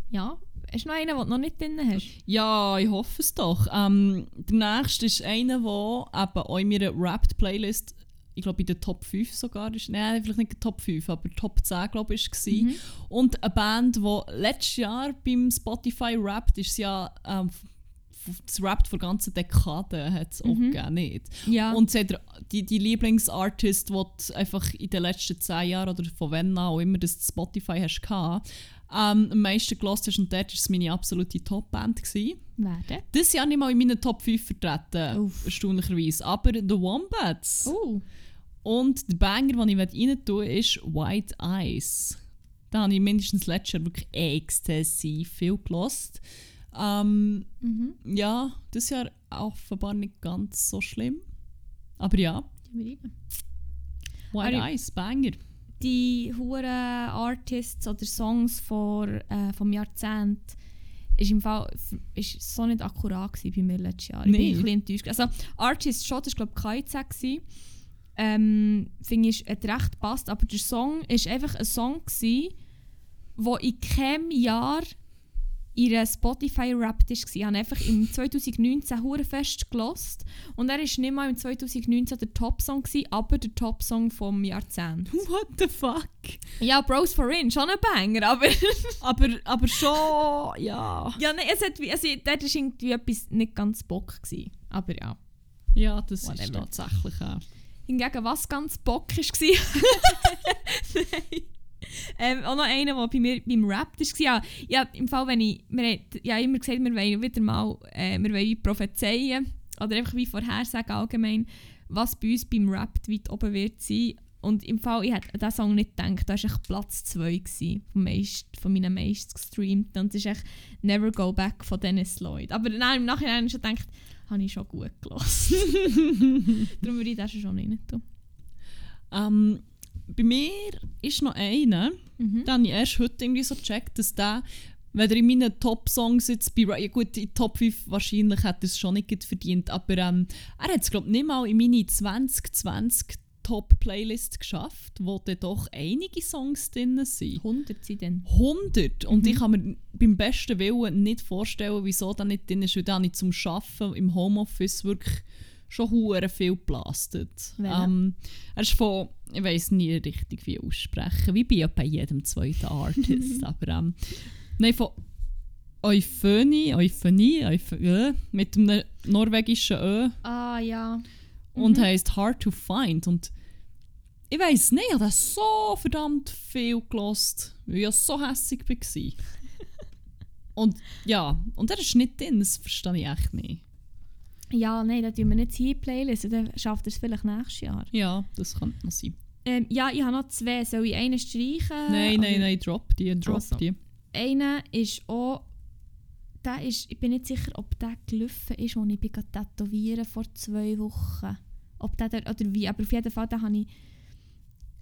Ja, hast du noch einen, den du noch nicht drin hast? Ja, ich hoffe es doch. Ähm, der nächste ist einer, der eben auch in meiner Wrapped-Playlist, ich glaube in der Top 5 sogar ist. Nein, vielleicht nicht Top 5, aber Top 10 glaube ich war. Mhm. Und eine Band, die letztes Jahr beim Spotify Wrapped ist ja ähm, das Wrapped vor ganzen Dekaden hat es auch Mhm. gegeben, nicht? Ja. Und sie hat die, die Lieblingsartist, die einfach in den letzten 10 Jahren oder von wann auch immer das Spotify hast gehabt, ähm, am meisten gelost hast und dort war es meine absolute Top-Band. Werden. Das Jahr nicht mal in meinen Top 5 vertreten, Uff. erstaunlicherweise. Aber The Wombats. Oh. Und der Banger, den ich rein tun ist White Eyes. Da habe ich mindestens letztes Jahr wirklich exzessiv viel gelost. Ähm, Mhm. ja, das Jahr offenbar nicht ganz so schlimm. Aber ja. White Aber- Eyes, Banger. Die hure Artists oder Songs vor, äh, vom Jahrzehnt ist im Fall ist so nicht akkurat bei mir letztes Jahr. Ich bin Nee. ein bisschen enttäuscht. Also Artist das war glaube ich gewesen. Ähm, Finde ich, hat recht passt, aber der Song ist einfach ein Song gewesen, wo in keinem Jahr ihre Spotify Wrapped war. Ich habe einfach im 2019 hure fest gelost und er war nicht mal im 2019 der Top-Song, gewesen, aber der Top-Song vom Jahrzehnt. What the fuck? Ja, Bros for In, schon ein Banger, aber... Aber, aber schon, ja. ja, nein, es hat wie, also, dort war irgendwie etwas nicht ganz Bock. Gewesen. Aber ja. Ja, das ist Whatever. tatsächlich auch. Hingegen, was ganz Bock war. Nein. Ähm, auch noch einer, der bei mir beim Rap war. Ja, ja, im Fall, wenn ich. Ja immer gesagt, wir wollen wieder mal äh, wir wollen prophezeien. Oder einfach wie vorhersagen allgemein, was bei uns beim Rap weit oben wird sein. Und im Fall, ich hätte diesen Song nicht gedacht, da war Platz 2 gewesen, von, meist, von meinen meisten gestreamt. Und das ist echt Never Go Back von Dennis Lloyd. Aber dann im Nachhinein schon gedacht, habe ich schon gut gelassen. Darum würde ich das schon rein tun. Ähm, bei mir ist noch einer, Mhm. den habe ich erst heute irgendwie so gecheckt, dass der, wenn er in meinen Top-Songs jetzt bei ja gut, in Top 5 wahrscheinlich hat er es schon nicht verdient, aber ähm, er hat es glaube ich nicht mal in meine 2020 Top-Playlist geschafft, wo dann doch einige Songs drin sind. 100 sind dann. 100! Und Mhm. ich kann mir beim besten Willen nicht vorstellen, wieso da nicht drin ist, weil da ich zum Arbeiten im Homeoffice wirklich schon hure viel geblastet. Ähm, er ist von, ich weiß nie richtig wie aussprechen, wie bei, bei jedem zweiten Artist, aber ähm, nein, von Euphony, Euphony, Euphony äh, mit einem norwegischen Ö Ah, ja. und Mhm. heisst Hard to Find. Und ich weiß nicht, ich habe so verdammt viel gelost, weil ich so hässig war. und ja, und er ist nicht drin, das verstehe ich echt nicht. Ja, nein, das tun wir nicht hier in die Playlist. Dann schafft er es vielleicht nächstes Jahr. Ja, das könnte noch sein. Ähm, ja, ich habe noch zwei. Soll ich einen streichen? nein, nein, nein, drop die, drop Also. die. Einer ist auch. Der ist, ich bin nicht sicher, ob der gelaufen ist, als ich bin tätowieren vor zwei Wochen. Ob der, der oder wie, aber auf jeden Fall, da habe ich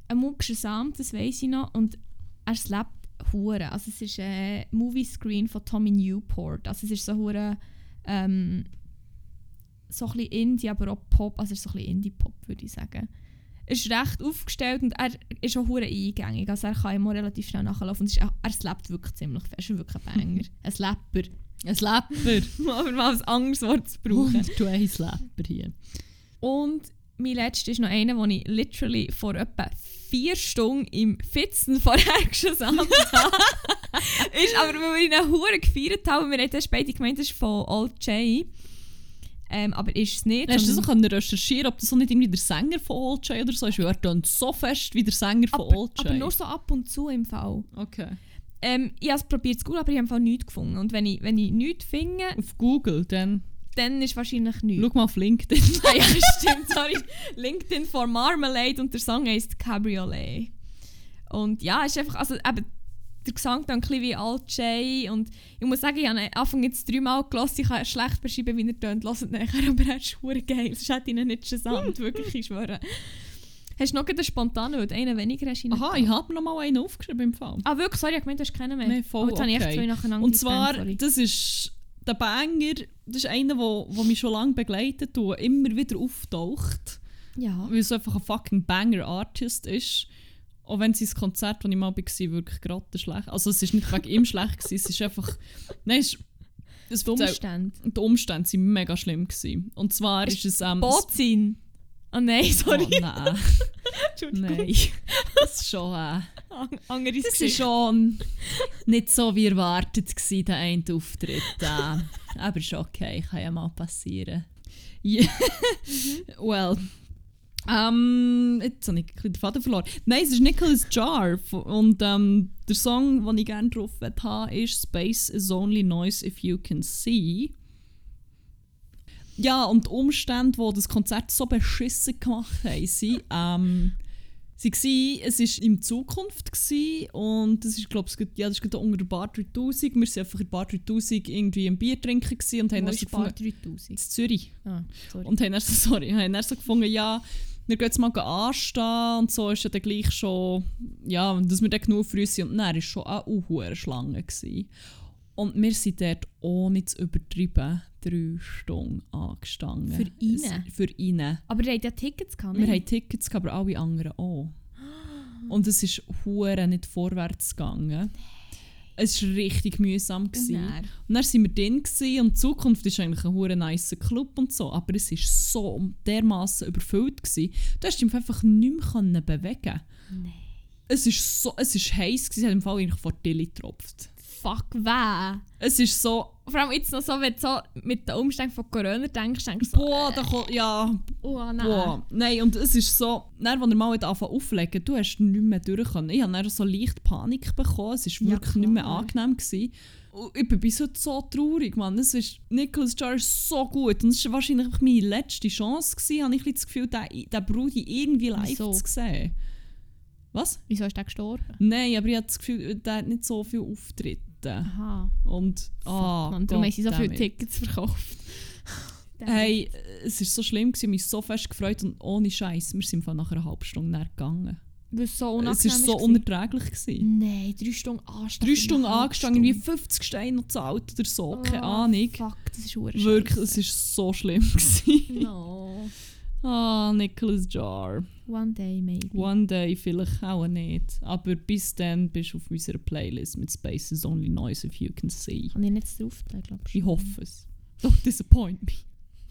einen Muck gesamt, das weiß ich noch. Und er slappt hure. Also es ist ein Movie-Screen von Tommy Newport. Also es ist so hure ähm, so ein bisschen Indie, aber auch Pop. Also es ist so ein bisschen Indie-Pop, würde ich sagen. Er ist recht aufgestellt und er ist auch hure eingängig. Also er kann immer relativ schnell nachlaufen. Und ist, auch- er slappt wirklich ziemlich fest. Er ist wirklich ein Banger. ein Slapper. Ein Slapper. Aber mal ein anderes Wort zu brauchen. Und du ein Slapper hier. Und mein letzter ist noch einer, den ich literally vor etwa vier Stunden im Fitzen vorher geschossen habe. ist aber, weil wir ihn auch hure gefeiert haben, wir haben erst beide gemeint, das ist von Old J. Ähm, aber ist es nicht. Hast du so sondern- können recherchieren, ob das so nicht irgendwie der Sänger von Old J oder so ist? Weil er tönt so fest wie der Sänger von aber, Old J. aber nur so ab und zu im Fall. okay. Ähm, ich habe es probiert zu googeln, aber ich habe nichts gefunden. Und wenn ich, wenn ich nichts finde, Auf Google, dann dann ist wahrscheinlich nichts. schau mal auf LinkedIn. Ah ja, stimmt, sorry. LinkedIn for Marmalade und der Song heißt Cabriolet. Und ja, es ist einfach, also eben, der Gesang dann ein bisschen wie Alt J und ich muss sagen, ich habe ihn Anfang jetzt dreimal gelassen, ich kann schlecht beschreiben, wie er tönt, ihn nachher, aber er ist verdammt geil, sonst hätte ich ihn nicht gesamt, wirklich, ich schwöre. Hast du noch einen spontanen, weil du einen weniger hast? Aha, ich habe mir noch mal einen aufgeschrieben im Fall. Ah wirklich, sorry, ich gemeint, du hast keinen mehr. Nein, voll oh, okay. zwei nacheinander Und zwar, sorry. das ist der Banger, das ist einer, der, der mich schon lange begleitet und immer wieder auftaucht, Ja. weil es einfach ein fucking Banger-Artist ist. Auch wenn sein Konzert, das ich mal war, wirklich gerade schlecht Also es ist nicht wegen ihm schlecht, gewesen, es ist einfach... Nein, es ist... Es Die Umstände. die Umstände waren mega schlimm. Gewesen. Und zwar ist, es... Ähm, Bootzin. Oh nein, sorry. Oh, nein, Entschuldigung. nein. Das ist schon... Äh, An- Das war schon nicht so wie erwartet, gewesen, der eine Auftritt. Äh, aber ist okay, kann ja mal passieren. Ja. Well. Ähm, jetzt habe ich den Faden verloren. Nein, es ist Nicholas Jar. Und ähm, der Song, den ich gerne drauf habe, ist Space is only noise if you can see. Ja, und die Umstände, die das Konzert so beschissen gemacht haben, sind, ähm, sie gsi, es war in Zukunft und das ist, glaube ich, ja, das ist unter der Bar 3000. Wir waren einfach in der Bar 3000 irgendwie ein Bier trinken und haben Wo dann so Bar gefunden, 3000? in Zürich. Ah, sorry. Und haben dann so, sorry, haben dann so gefunden, ja, wir gehen jetzt mal anstehen und so ist ja dann gleich schon, ja, dass wir dann genug früh sind. Und dann war schon eine hohe Schlange. Gewesen. Und wir sind dort, ohne zu übertreiben, drei Stunden angestanden. Für ihn? Für ihn. Aber ihr habt ja Tickets gehabt, Wir haben Tickets, gehabt, aber alle anderen auch. Und es ist hure nicht vorwärts gegangen. Es war richtig mühsam. Und Gewesen. dann? Und dann waren wir drin gewesen, und die Zukunft ist eigentlich ein hure nice Club und so, aber es war so dermaßen überfüllt. Gewesen. Du hast dich einfach nicht mehr können bewegen Nein. Es ist so, es ist heiß gewesen, es hat im Fall eigentlich vor Tilly getropft. Fuck, weh. Es ist so, Vor allem jetzt noch so, wenn du so mit den Umständen von Corona denkst, denkst du so, boah, da kommt, ja, oh nein. boah. Nein, und es ist so, dann, als er mal anfangen auflegen, du hast nicht mehr durch können. Ich habe dann so leicht Panik bekommen, es war Ja, wirklich nicht mehr angenehm. Gewesen. Und ich bin bis heute so traurig, Mann. Es ist, Nicholas Jar ist so gut und es war wahrscheinlich meine letzte Chance, gewesen, habe ich das Gefühl, den, den Brudi irgendwie live Wieso? zu sehen. Was? Wieso ist der gestorben? Nein, aber ich habe das Gefühl, der hat nicht so viel Auftritte. Aha. Und, ah, Mann, darum haben sie so viele. Tickets verkauft. Hey, es war so schlimm, gewesen, mich so fest gefreut und ohne Scheiß, wir sind von nach einer halben Stunde näher gegangen. Weil es so Es unangenehm war so unerträglich. Gewesen. Nein, drei Stunden anstehen. Drei Stunden angestanden, irgendwie Stunde. 50 Steine noch zahlt oder so, keine Oh, Ahnung. Fuck, das ist Wirklich, es war so schlimm. Gewesen. No. Ah, Nicholas Jar. One day maybe. One day vielleicht auch nicht. Aber bis dann bist du auf unserer Playlist mit Spaces Only Noise If You Can See. Kann ich nicht drauf tun, glaube ich. Ich hoffe es. Don't disappoint me.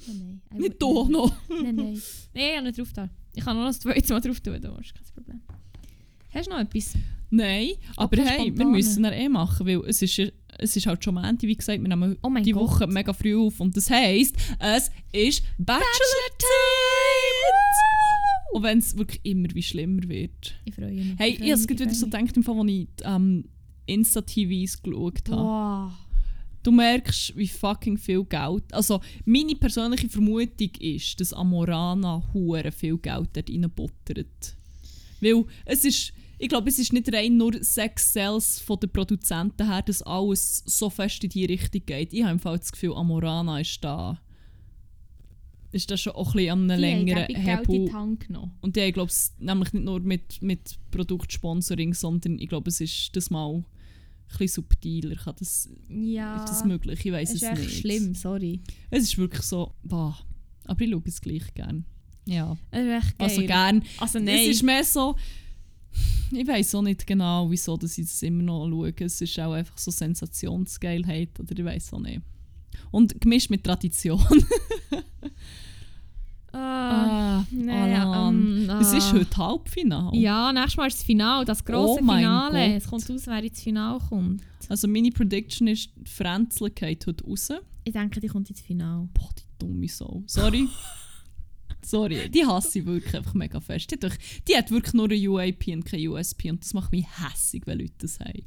Nein, nein. I Nicht doch noch. Nein, nein. Nein, ich habe nicht drauf tun. Ich kann noch das zweite Mal drauf tun, da ist kein Problem. Hast du noch etwas? Nein, aber hey, wir spontane. müssen dann eh machen, weil es ist, es ist halt schon Montag, wie gesagt, wir nehmen Oh die Gott. Woche mega früh auf und das heisst, es ist Bachelor-Zeit! Und wenn es wirklich immer wie schlimmer wird. Ich freue mich. Hey, ich habe es wieder so gedacht, im Fall, als ich ähm, Insta-TVs geschaut habe. Boah. Du merkst, wie fucking viel Geld. Also, meine persönliche Vermutung ist, dass Amorana hure viel Geld dort reinbuttert. Weil es ist, ich glaube, es ist nicht rein nur Sex Sales von den Produzenten her, dass alles so fest in die Richtung geht. Ich habe im Fall das Gefühl, Amorana ist da. Ist da schon auch ein bisschen an einem längeren Hebel. Und die haben, glaube ich, nämlich nicht nur mit, mit Produktsponsoring, sondern ich glaube, es ist das mal ein bisschen subtiler. Kann das, Ja. ist das möglich? Ich weiß Es es ist echt nicht. schlimm, sorry. Es ist wirklich so, boah. Aber ich schaue es gleich gern. Ja, Es ist echt geil. also gern. Also nein. Es ist mehr so, ich weiß auch nicht genau, wieso dass ich das immer noch schaue. Es ist auch einfach so Sensationsgeilheit oder ich weiß auch nicht. Und gemischt mit Tradition. Ah, ah, Alan. ähm, Es ist ah. heute Halbfinale. Ja, nächstes Mal ist das Finale, das grosse Oh Finale. Gott. Es kommt aus, wer ins Finale kommt. Also meine Prediction ist, Fränzle geht heute raus. Ich denke, die kommt ins Finale. Boah, die dumme Sau. Sorry. Sorry, die hasse ich wirklich einfach mega fest. Die hat, doch, die hat wirklich nur eine UAP und keine USP und das macht mich hässig, wenn Leute das haben.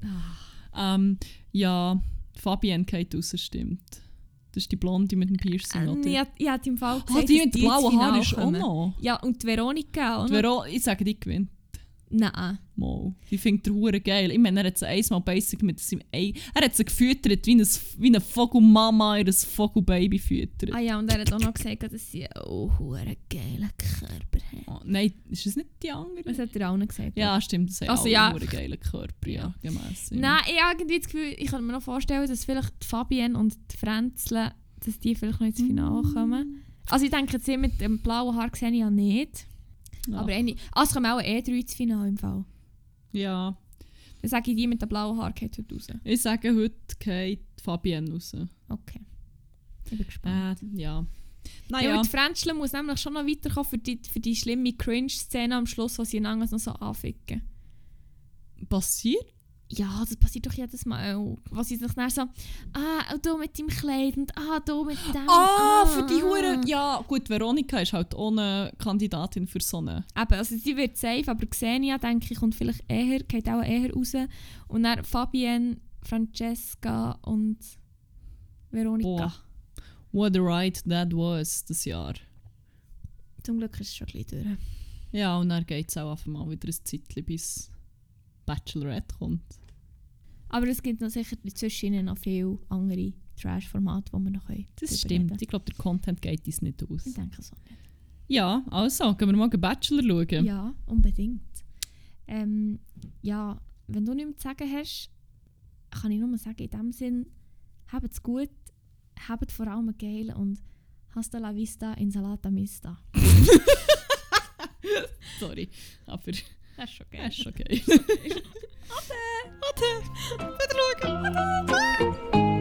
Ah. Ähm, ja, Fabienne geht raus, stimmt. Das ist die Blonde mit dem Piercing, Ähm, oder? hab- ich hatte im Fall ah, gesagt, die dass mit blauen Haaren ist auch noch. Ja, und die Veronika auch Die noch. Vero, ich sage, die gewinnt. Nein. Mal. Die findet der Hure geil. Ich meine, er hat sie einmal basic mit seinem Ei. Er hat sie gefüttert wie eine, wie eine Vogelmama ihr Vogelbaby füttert. Ah ja, und er hat auch noch gesagt, dass sie auch einen geilen Körper hat. Oh, nein, ist das nicht die andere? Das hat er auch noch gesagt. Ja, stimmt, das Also, ja. einen geilen Körper, ja, Ja. gemäss. Nein, ich habe irgendwie das Gefühl, ich kann mir noch vorstellen, dass vielleicht die Fabienne und die Fränzle, dass die vielleicht noch ins Finale Mm. kommen. Also ich denke, sie mit dem blauen Haar sehe ich ja nicht. Ja. Aber eine, also es kommen auch eh drei ins Finale im Fall. ja, Dann sage ich, die mit dem blauen Haar geht heute raus. ich sage, heute geht Fabienne raus. Okay. Ich bin gespannt. Äh, ja. Ja, Naja, und die Fränzle muss nämlich schon noch weiterkommen für die, für die schlimme Cringe-Szene am Schluss, wo sie einander noch so anficken. passiert? Ja, das passiert doch jedes Mal. Was sie sich dann so, ah, und du mit deinem Kleid und ah, du mit dem. Ah, für die ah. Hure. Ja, gut, Veronika ist halt ohne Kandidatin für so eine. Eben, also sie wird safe, aber Xenia, denke ich, kommt vielleicht eher, geht auch eher raus. Und dann Fabienne, Francesca und Veronika. Boah. What a ride that was, das Jahr. Zum Glück ist es schon ein bisschen durch. Ja, und dann geht es auch einfach mal wieder ein Zeitchen, bis Bachelorette kommt. Aber es gibt noch sicher zwischen ihnen noch viele andere Trash-Formate, die wir noch können Das stimmt. reden. Ich glaube, der Content geht uns nicht aus. Ich denke so nicht. Ja, also, gehen wir mal einen Bachelor schauen. Ja, unbedingt. Ähm, ja, wenn du nichts zu sagen hast, kann ich nur sagen, in dem Sinn, habt es gut, habt vor allem geilen und hasta la vista, insalata mista. Sorry, aber Das ist schon das ist okay. Ade! Bitte schauen.